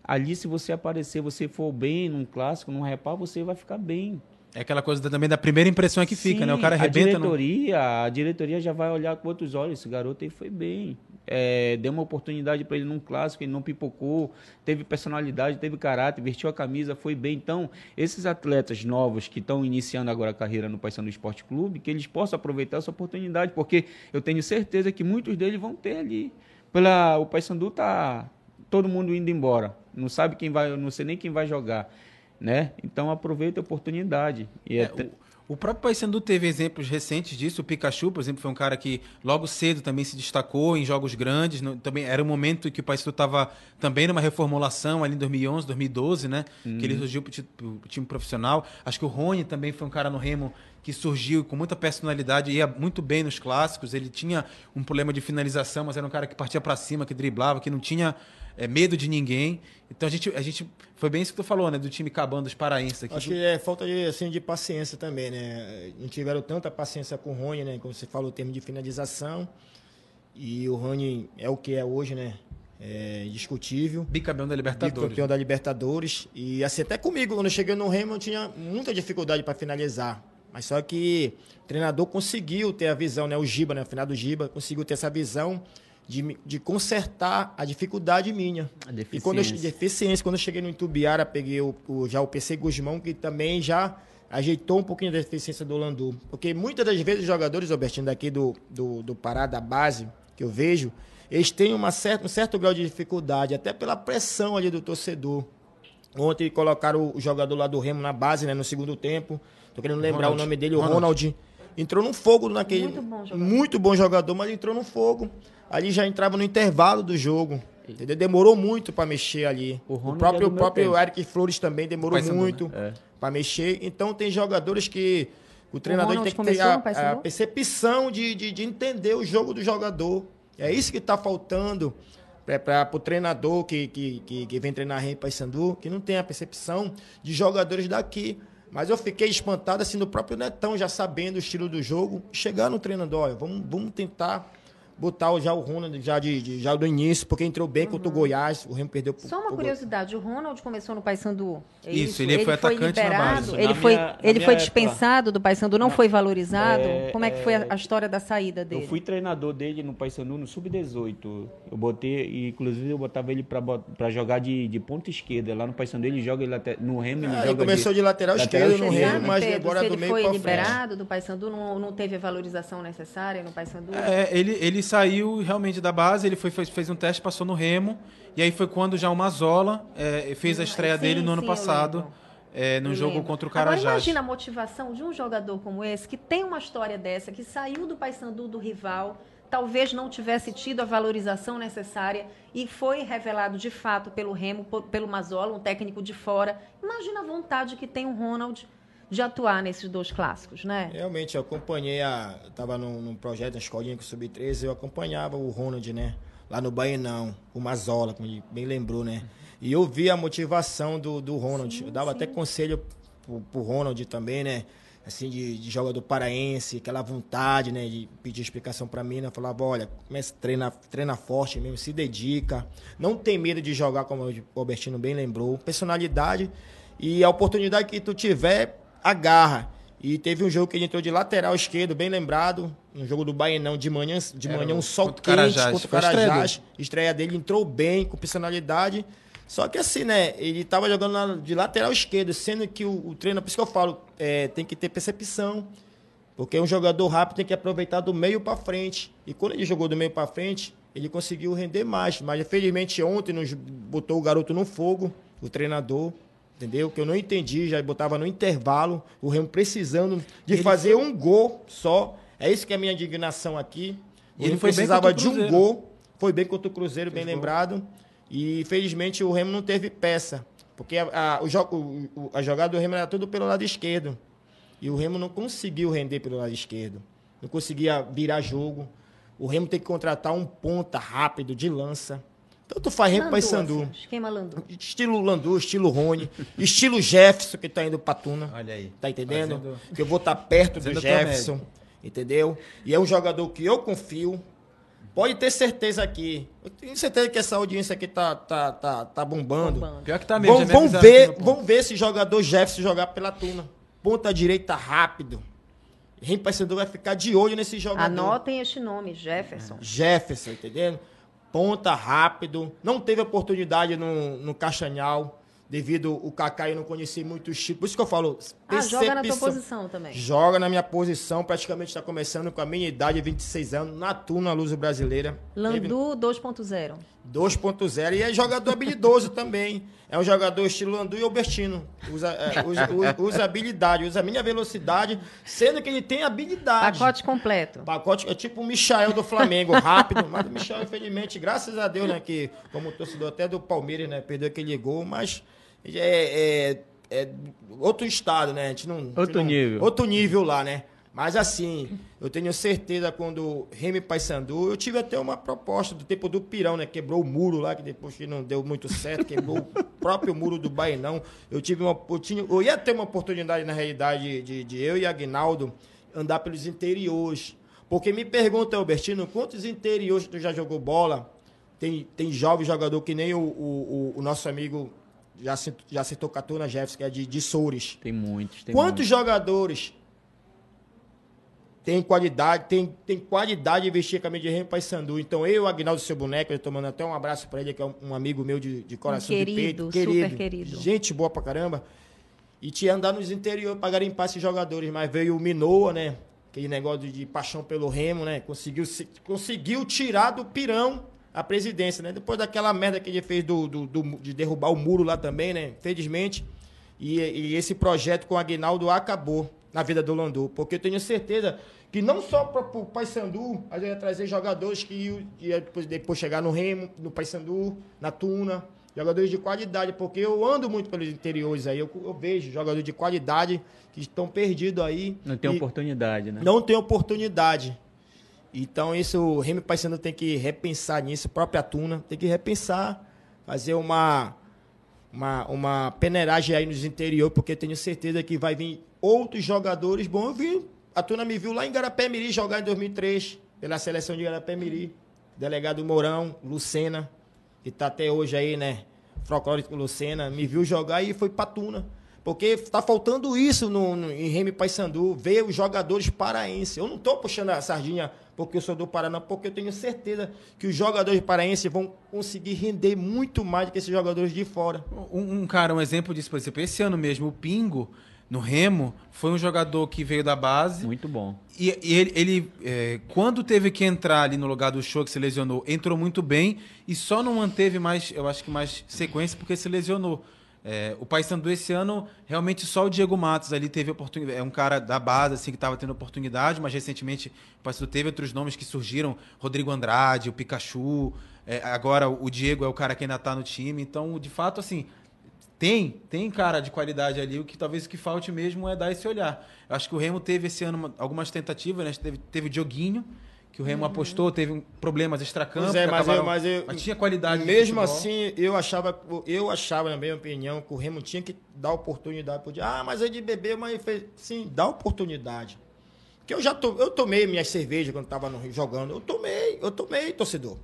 C: Ali, se você aparecer, você for bem num clássico, num repar, você vai ficar bem.
B: É aquela coisa também da primeira impressão que fica, Sim, né? O cara arrebenta.
C: A diretoria, no... a diretoria já vai olhar com outros olhos. Esse garoto aí foi bem é, deu uma oportunidade para ele num clássico, ele não pipocou, teve personalidade, teve caráter, vestiu a camisa, foi bem. Então, esses atletas novos que estão iniciando agora a carreira no Paysandu Esporte Clube, que eles possam aproveitar essa oportunidade, porque eu tenho certeza que muitos deles vão ter ali. Pela, o Paysandu tá todo mundo indo embora, não sabe quem vai, não sei nem quem vai jogar, né? Então aproveita a oportunidade. E é,
B: é, o próprio Paysandu teve exemplos recentes disso. O Pikachu, por exemplo, foi um cara que logo cedo também se destacou em jogos grandes. No, também era um momento que o Paysandu estava também numa reformulação ali em 2011, 2012, né? Uhum. Que ele surgiu para o time profissional. Acho que o Rony também foi um cara no Remo que surgiu com muita personalidade, ia muito bem nos clássicos. Ele tinha um problema de finalização, mas era um cara que partia para cima, que driblava, que não tinha é, medo de ninguém. Então a gente, a gente. Foi bem isso que tu falou, né? Do time cabando os paraenses aqui.
D: Acho que é falta de, assim, de paciência também, né? Não tiveram tanta paciência com o Rony, né? Como você falou, o termo de finalização. E o Rony é o que é hoje, né? É indiscutível.
B: Bicampeão da Libertadores.
D: Bicampeão da Libertadores. E assim, até comigo, quando eu cheguei no Remo, eu tinha muita dificuldade para finalizar. Mas só que o treinador conseguiu ter a visão, né? O Giba, né? O final do Giba, conseguiu ter essa visão de, de consertar a dificuldade minha. A deficiência. E quando eu, deficiência. Quando eu cheguei no Itubiara, peguei o, o, já o PC Guzmão, que também já ajeitou um pouquinho da deficiência do Landu. Porque muitas das vezes os jogadores, Albertino, daqui do, do, do Pará, da base, que eu vejo, eles têm uma certa, um certo grau de dificuldade, até pela pressão ali do torcedor. Ontem colocaram o jogador lá do Remo na base, né, no segundo tempo. Tô querendo lembrar Ronald. o nome dele, o Ronald. Ronald. Entrou no fogo naquele. Muito bom jogador. Muito bom jogador, mas entrou no fogo ali já entrava no intervalo do jogo. Entendeu? Demorou muito para mexer ali. O, o próprio, é próprio Eric Flores também demorou muito é. para mexer. Então tem jogadores que o treinador o tem que ter a, a percepção de, de, de, entender o jogo do jogador. É isso que está faltando para o treinador que, que, que, que, vem treinar Rei Paysandu, que não tem a percepção de jogadores daqui. Mas eu fiquei espantado assim no próprio Netão, já sabendo o estilo do jogo, chegar no treinador, olha, vamos, vamos tentar botar já o Ronald já, de, de, já do início, porque entrou bem uhum. contra o Goiás, o Remo perdeu
A: Só uma curiosidade, o Ronald começou no Paysandu.
B: É isso, isso, ele, ele foi atacante liberado, na base.
A: Ele na foi, minha, ele foi dispensado época, do Paysandu, não na, foi valorizado? É, Como é que foi a, a, história da saída dele?
C: Eu fui treinador dele no Paysandu no sub-18. Eu botei, e inclusive eu botava ele para jogar de, de ponta esquerda. Lá no Paysandu ele joga ele até, no Remo, ele ah, joga
D: ele começou de, de lateral, lateral esquerdo no Remo, mas Pedro, agora do meio
A: ele foi liberado do Paysandu, não, não teve a valorização necessária no Paysandu?
B: É, ele, ele saiu realmente da base, ele foi, fez, fez um teste, passou no Remo, e aí foi quando já o Mazola é, fez a estreia
A: Sim,
B: dele no ano
A: sim,
B: passado, é, no
A: Eu
B: jogo
A: lembro.
B: contra o
A: Agora
B: Carajás.
A: imagina a motivação de um jogador como esse, que tem uma história dessa, que saiu do Paysandu do rival, talvez não tivesse tido a valorização necessária e foi revelado de fato pelo Remo, pelo Mazola, um técnico de fora. Imagina a vontade que tem o Ronald de atuar nesses dois clássicos, né?
D: Realmente, eu acompanhei a. Eu tava num, num projeto na escolinha com o Sub-13, eu acompanhava o Ronald, né? Lá no Bainão, o Mazola, como ele bem lembrou, né? E eu vi a motivação do, do Ronald. eu dava até conselho pro, pro Ronald também, né? Assim, de, de jogador paraense, aquela vontade, né? De pedir explicação pra mim, né? Eu Falava, olha, começa a treinar, treina forte mesmo, se dedica. Não tem medo de jogar, como o Albertino bem lembrou. Personalidade e a oportunidade que tu tiver, agarra. E teve um jogo que ele entrou de lateral esquerdo, bem lembrado. Um jogo do Baenão de manhã, de
B: Era
D: manhã um sol
B: contra
D: quente
B: Carajás.
D: contra o
B: a estreia
D: Carajás. Estreia dele entrou bem, com personalidade. Só que assim, né? Ele tava jogando na- de lateral esquerdo, sendo que o, o treino, por isso que eu falo, é, tem que ter percepção. Porque um jogador rápido tem que aproveitar do meio para frente. E quando ele jogou do meio para frente, ele conseguiu render mais. Mas infelizmente ontem nos botou o garoto no fogo, o treinador. Entendeu? Que eu não entendi, já botava no intervalo, o Remo precisando de
B: Ele
D: fazer um gol só. É isso que é a minha indignação aqui. O
B: ele foi bem
D: precisava de um gol. Foi bem contra o Cruzeiro, bem
B: Fez gol.
D: lembrado. E infelizmente o Remo não teve peça. Porque a, a, o- o- a jogada do Remo era tudo pelo lado esquerdo. E o Remo não conseguiu render pelo lado esquerdo. Não conseguia virar jogo. O Remo tem que contratar um ponta rápido, de lança. Tanto faz Remo
A: Landu,
D: para Sandu.
A: assim, esquema Landu.
D: Estilo Landu, estilo Rony, estilo Jefferson, que tá indo pra Tuna.
B: Olha aí.
D: Tá entendendo?
B: Fazendo-
D: Que eu vou estar perto do Jefferson. Entendeu? E é um jogador que eu confio. Pode ter certeza aqui. Eu tenho certeza que essa audiência aqui tá, tá, tá, tá bombando.
A: Bombando.
B: Pior que tá mesmo.
D: Vão, vão
B: aqui
D: ver, vão ver esse jogador Jefferson jogar pela Tuna. Ponta direita rápido. Rem Paysandu vai ficar de olho nesse jogador.
A: Anotem este nome, Jefferson.
D: Jefferson, entendendo? Ponta rápido. Não teve oportunidade no, no Castanhal, devido o Kaká eu não conheci muito o estilo. Por isso que eu falo.
A: Ah, joga na tua posição também.
D: Joga na minha posição, praticamente está começando com a minha idade, 26 anos, na Tuna Luz Brasileira.
A: Landu 2.0.
D: 2.0 e é jogador habilidoso também. É um jogador estilo Landu e Albertino. Usa, é, usa, usa- usa habilidade, usa a minha velocidade, sendo que ele tem habilidade.
A: Pacote completo.
D: Pacote é tipo o Michael do Flamengo, rápido. Mas o Michael, infelizmente, graças a Deus, né? Que como torcedor até do Palmeiras, né? Perdeu aquele gol, mas é, é- é outro estado, né? A gente não,
C: Outro
D: não-
C: nível.
D: Outro nível lá, né? Mas assim, eu tenho certeza quando Remy Paysandu, eu tive até uma proposta do tempo do Pirão, né? Quebrou o muro lá, que depois que não deu muito certo, quebrou o próprio muro do Bainão. Eu tive uma. Eu, tinha, eu ia ter uma oportunidade, na realidade, de, de eu e Agnaldo andar pelos interiores. Porque me pergunta, Albertino, quantos interiores tu já jogou bola? Tem, tem jovem jogador que nem o, o, o- o nosso amigo já, cit- já citou Catuna Jefferson, que é de, de Soures.
C: Tem muitos. Tem
D: Quantos
C: muitos.
D: jogadores têm qualidade, tem, tem qualidade de vestir a camisa de Remo Paysandu? Então, eu, Agnaldo Seu Boneco, eu tô mandando até um abraço para ele, que é um, um amigo meu de, de coração
A: Um
D: de peito.
A: querido, super querido.
D: Gente boa pra caramba. E tinha andar nos interiores para garimpar esses jogadores. Mas veio o Minoa, né? Aquele negócio de, de paixão pelo Remo, né? Conseguiu, se- conseguiu tirar do pirão a presidência, né? Depois daquela merda que ele fez do, do- do- de derrubar o muro lá também, né? Infelizmente. E, e esse projeto com o Aguinaldo acabou na vida do Landu. Porque eu tenho certeza que não só para o Paysandu, a gente ia trazer jogadores que ia depois, depois chegar no Remo, no Paysandu, na Tuna. Jogadores de qualidade, porque eu ando muito pelos interiores aí, eu, eu vejo jogadores de qualidade que estão perdidos aí.
C: Não tem oportunidade, né?
D: Não tem oportunidade. Então, isso o Remy Paysandu tem que repensar nisso, a própria Tuna tem que repensar, fazer uma, uma, uma peneiragem aí nos interiores, porque tenho certeza que vai vir outros jogadores bons. Eu vi, a Tuna me viu lá em Garapé-Miri jogar em 2003, pela seleção de Garapé-Miri. Delegado Mourão, Lucena, que está até hoje aí, né? Folclórico Lucena, me viu jogar e foi pra Tuna. Porque está faltando isso no, no- em Remy Paysandu, ver os jogadores paraenses. Eu não estou puxando a sardinha porque eu sou do Paraná, porque eu tenho certeza que os jogadores paraenses vão conseguir render muito mais do que esses jogadores de fora.
B: Um, um cara, um exemplo disso, por exemplo, esse ano mesmo, o Pingo no Remo, foi um jogador que veio da base.
C: Muito bom.
B: E, e ele, ele, é, quando teve que entrar ali no lugar do show que se lesionou, entrou muito bem e só não manteve mais, eu acho que mais sequência porque se lesionou. É, o Paysandu esse ano, realmente só o Diego Matos ali teve oportunidade. É um cara da base assim, que estava tendo oportunidade, mas recentemente o Paysandu teve outros nomes que surgiram: Rodrigo Andrade, o Pikachu. É, agora o Diego é o cara que ainda está no time. Então, de fato, assim, tem, tem cara de qualidade ali. O que talvez o que falte mesmo é dar esse olhar. Acho que o Remo teve esse ano algumas tentativas, né? Teve, teve o Dioguinho, que o Remo uhum. apostou, teve problemas extracampo.
D: Pois é, mas, acabaram, eu, mas, eu,
B: mas tinha qualidade.
D: Mesmo assim, eu achava, eu achava, na minha opinião, que o Remo tinha que dar oportunidade. Podia, ah, mas é de beber, mas fez. Sim, dá oportunidade. Porque eu já to, eu tomei minha cerveja quando estava no Rio jogando. Eu tomei, eu tomei, torcedor.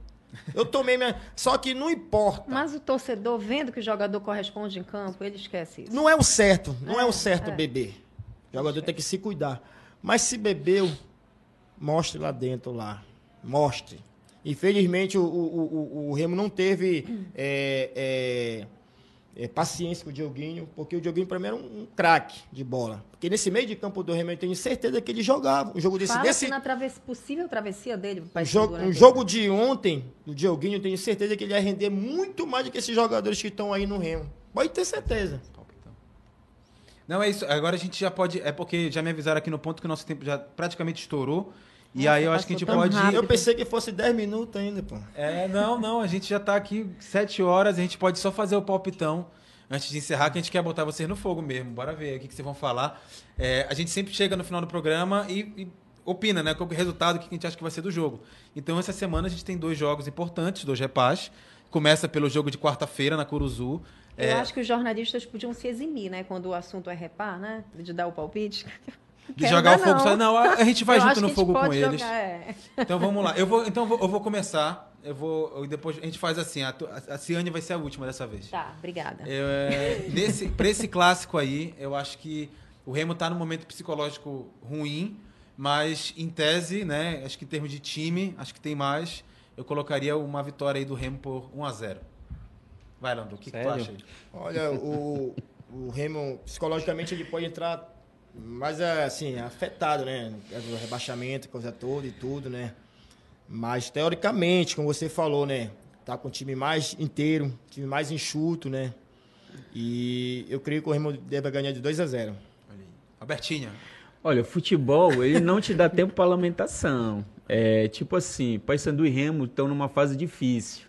D: Eu tomei minha. Só que não importa.
A: Mas o torcedor, vendo que o jogador corresponde em campo, ele esquece isso.
D: Não é o certo. Não é, é o certo é. beber. O jogador tem que se cuidar. Mas se bebeu, mostre lá dentro lá. Mostre. Infelizmente, o, o, o, o Remo não teve é, é, é, paciência com o Dioguinho, porque o Dioguinho, para mim, era um, um craque de bola. Porque nesse meio de campo do Remo, eu tenho certeza que ele jogava. Um jogo desse.
A: Fala
D: desse
A: na travessia, possível travessia dele.
D: Um jogo, um jogo de ontem, do Dioguinho, eu tenho certeza que ele ia render muito mais do que esses jogadores que estão aí no Remo. Pode ter certeza.
B: Não, é isso. Agora a gente já pode. É porque já me avisaram aqui no ponto que o nosso tempo já praticamente estourou. E Nossa, aí eu acho que a gente pode.
D: Rápido. Eu pensei que fosse 10 minutos ainda, pô.
B: É, não, não. A gente já está aqui 7 horas, a gente pode só fazer o palpitão antes de encerrar, que a gente quer botar vocês no fogo mesmo. Bora ver o que, que vocês vão falar. É, a gente sempre chega no final do programa e, e opina, né? Qual é o resultado, o que a gente acha que vai ser do jogo. Então, essa semana a gente tem dois jogos importantes, dois repás. Começa pelo jogo de quarta-feira na Curuzu.
A: Eu é... acho que os jornalistas podiam se eximir, né? Quando o assunto é repar, né? De dar o palpite.
B: De jogar o fogo só. Não, a gente vai junto no fogo com eles. Jogar, é. Então vamos lá. Eu vou, então eu vou começar. Eu vou. Eu depois a gente faz assim. A, a Ciane vai ser a última dessa vez.
A: Tá, obrigada.
B: É, nesse, pra esse clássico aí, eu acho que o Remo tá num momento psicológico ruim, mas em tese, né? Acho que em termos de time, acho que tem mais. Eu colocaria uma vitória aí do Remo por 1 a 0 Vai, Lando, o que, que tu acha aí?
D: Olha, o, o Remo, psicologicamente, ele pode entrar mais, assim, afetado, né? O rebaixamento, coisa toda e tudo, né? Mas, teoricamente, como você falou, né? Tá com o time mais inteiro, time mais enxuto, né? E eu creio que o Remo deve ganhar de 2 a 0
B: Albertinha.
C: Olha, futebol, ele não te dá tempo para lamentação. É tipo assim, Paysandu e Remo estão numa fase difícil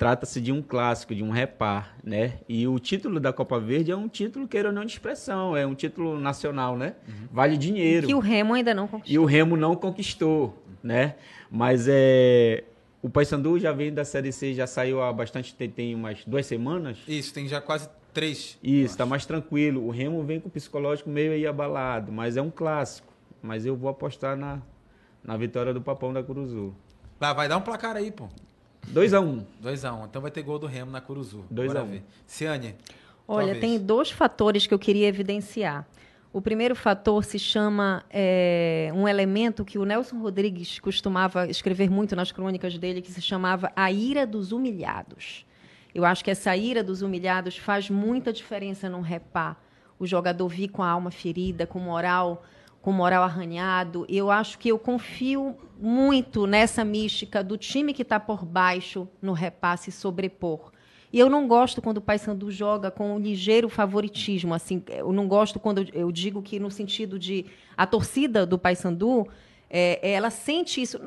C: trata-se de um clássico, de um repar, né? E o título da Copa Verde é um título, queira ou não, de expressão, é um título nacional, né? Uhum. Vale dinheiro.
A: Que o Remo ainda não conquistou.
C: E o Remo não conquistou, né? Mas é... O Paysandu já vem da Série C, já saiu há bastante tempo, tem umas duas semanas.
B: Isso, tem já quase três.
C: Isso, está mais tranquilo. O Remo vem com o psicológico meio aí abalado, mas é um clássico. Mas eu vou apostar na, na vitória do Papão da Curuzu.
B: Vai, vai dar um placar aí, pô.
C: 2x1. Um.
B: 2x1. Um. Então vai ter gol do Remo na Curuzu.
C: 2x1.
B: Um. Ciane.
A: Olha, tem dois fatores que eu queria evidenciar. O primeiro fator se chama é, um elemento que o Nelson Rodrigues costumava escrever muito nas crônicas dele, que se chamava a ira dos humilhados. Eu acho que essa ira dos humilhados faz muita diferença no repá. O jogador vir com a alma ferida, com moral com moral arranhado. Eu acho que eu confio muito nessa mística do time que está por baixo no repasse sobrepor. E eu não gosto quando o Paysandu joga com um ligeiro favoritismo. Assim, eu não gosto quando eu digo que no sentido de a torcida do Paysandu, é, ela sente isso.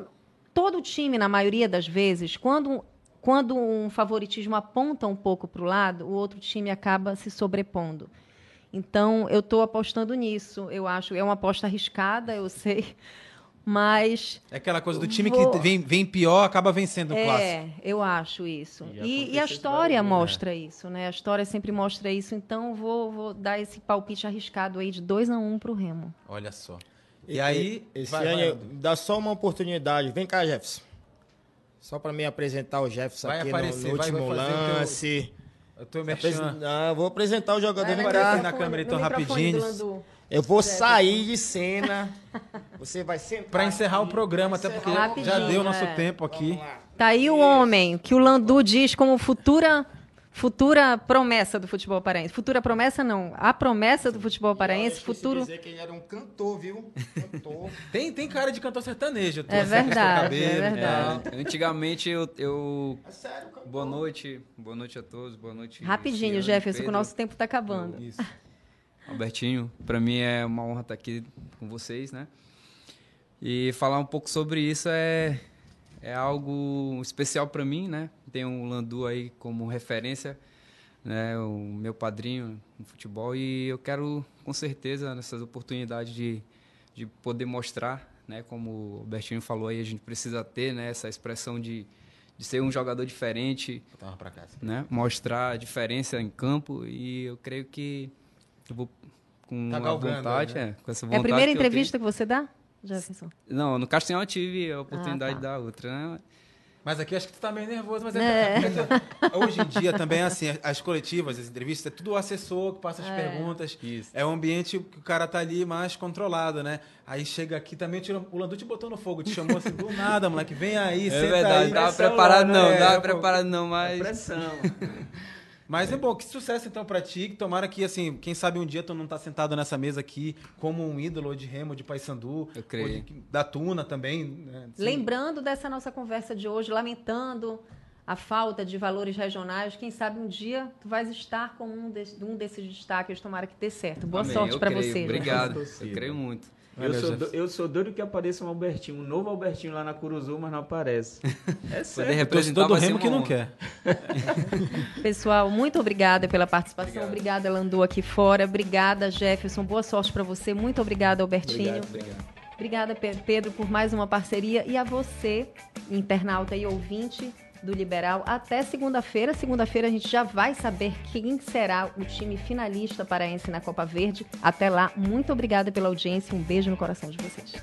A: Todo time, na maioria das vezes, quando quando um favoritismo aponta um pouco para o lado, o outro time acaba se sobrepondo. Então, eu estou apostando nisso. Eu acho, é uma aposta arriscada, eu sei. Mas.
B: É aquela coisa do time vou... que vem, vem pior, acaba vencendo o
A: é,
B: clássico.
A: É, eu acho isso. E, e a história mostra né? isso, né? A história sempre mostra isso. Então, vou, vou dar esse palpite arriscado aí de 2 a 1 um para o Remo.
B: Olha só. E, e aí.
D: Esse vai, ano, vai, dá só uma oportunidade. Vem cá, Jefferson. Só para me apresentar o Jefferson
B: vai
D: aqui
B: aparecer,
D: no, no último lance.
B: Eu tô mexendo.
D: Não, vou apresentar o jogador.
B: Vem cá. na câmera então rapidinho.
D: Eu vou sair de cena. Você vai sentar.
B: Para encerrar aqui, o programa, até porque já deu nosso é. tempo aqui.
A: Tá aí o homem que o Landu diz como futura Futura promessa do futebol paraense. Futura promessa não. A promessa do futebol paraense,
D: Eu
A: futuro.
D: dizer que ele era um cantor, viu? Cantor.
B: Tem, tem cara de cantor sertanejo. tu
A: É verdade,
B: cabelo
A: é
B: e tal.
A: verdade.
E: É, antigamente eu, eu-
D: É sério, cantor.
E: Boa noite, boa noite a todos, boa noite.
A: Rapidinho,
E: Ciane,
A: Jefferson, que o nosso tempo está acabando.
B: Isso.
E: Albertinho, para mim é uma honra estar aqui com vocês, né? E falar um pouco sobre isso é, é algo especial para mim, né? Tenho o Landu aí como referência, né? O meu padrinho no futebol e eu quero, com certeza, nessas oportunidades de, de poder mostrar, né? Como o Albertinho falou aí, a gente precisa ter, né? Essa expressão de, de ser um jogador diferente,
B: cá.
E: né? Mostrar a diferença em campo e eu creio que eu vou com
B: Tá
E: vontade,
B: né?
E: é, com essa
A: É
E: vontade
A: a primeira
E: que
A: entrevista que você dá, Jefferson?
E: Não, no Castanhal eu tive a oportunidade
A: Ah, tá.
E: dar outra, né?
B: Mas aqui acho que tu tá meio nervoso, mas é. é- Hoje em dia também, assim, as coletivas, as entrevistas, é tudo o assessor que passa as perguntas.
E: Isso.
B: É um ambiente que o cara tá ali mais controlado, né? Aí chega aqui também, tira- o Landu te botou no fogo, te chamou assim, do nada, moleque, vem aí,
E: É
B: senta
E: verdade,
B: aí.
E: não tava preparado
B: lá,
E: não,
B: né?
E: tava
B: É,
E: preparado não, mas...
C: Pressão.
B: Mas é bom, que sucesso então pra ti, que tomara que, assim, quem sabe um dia tu não tá sentado nessa mesa aqui como um ídolo de Remo, de Paysandu,
E: Eu creio.
B: ou de- da Tuna também, né? Assim,
A: Lembrando dessa nossa conversa de hoje, lamentando a falta de valores regionais, quem sabe um dia tu vais estar com um, desse- um desses destaques, tomara que dê certo. Boa
E: Amém,
A: sorte para você.
E: Obrigado, eu creio muito.
C: Eu sou, do- eu sou doido que apareça um Albertinho, um novo Albertinho lá na Curuzu, mas não aparece. É
E: Poder
C: sério.
E: representar
B: Torcedor do
E: vai ser
B: Remo que não quer.
A: Pessoal, muito obrigada pela participação. Obrigada, Landu, aqui fora. Obrigada, Jefferson. Boa sorte para você. Muito obrigada, Albertinho.
E: Obrigado.
A: Obrigada, Pe- Pedro, por mais uma parceria. E a você, internauta e ouvinte do Liberal. Até segunda-feira. Segunda-feira a gente já vai saber quem será o time finalista paraense na Copa Verde. Até lá, muito obrigada pela audiência. Um beijo no coração de vocês.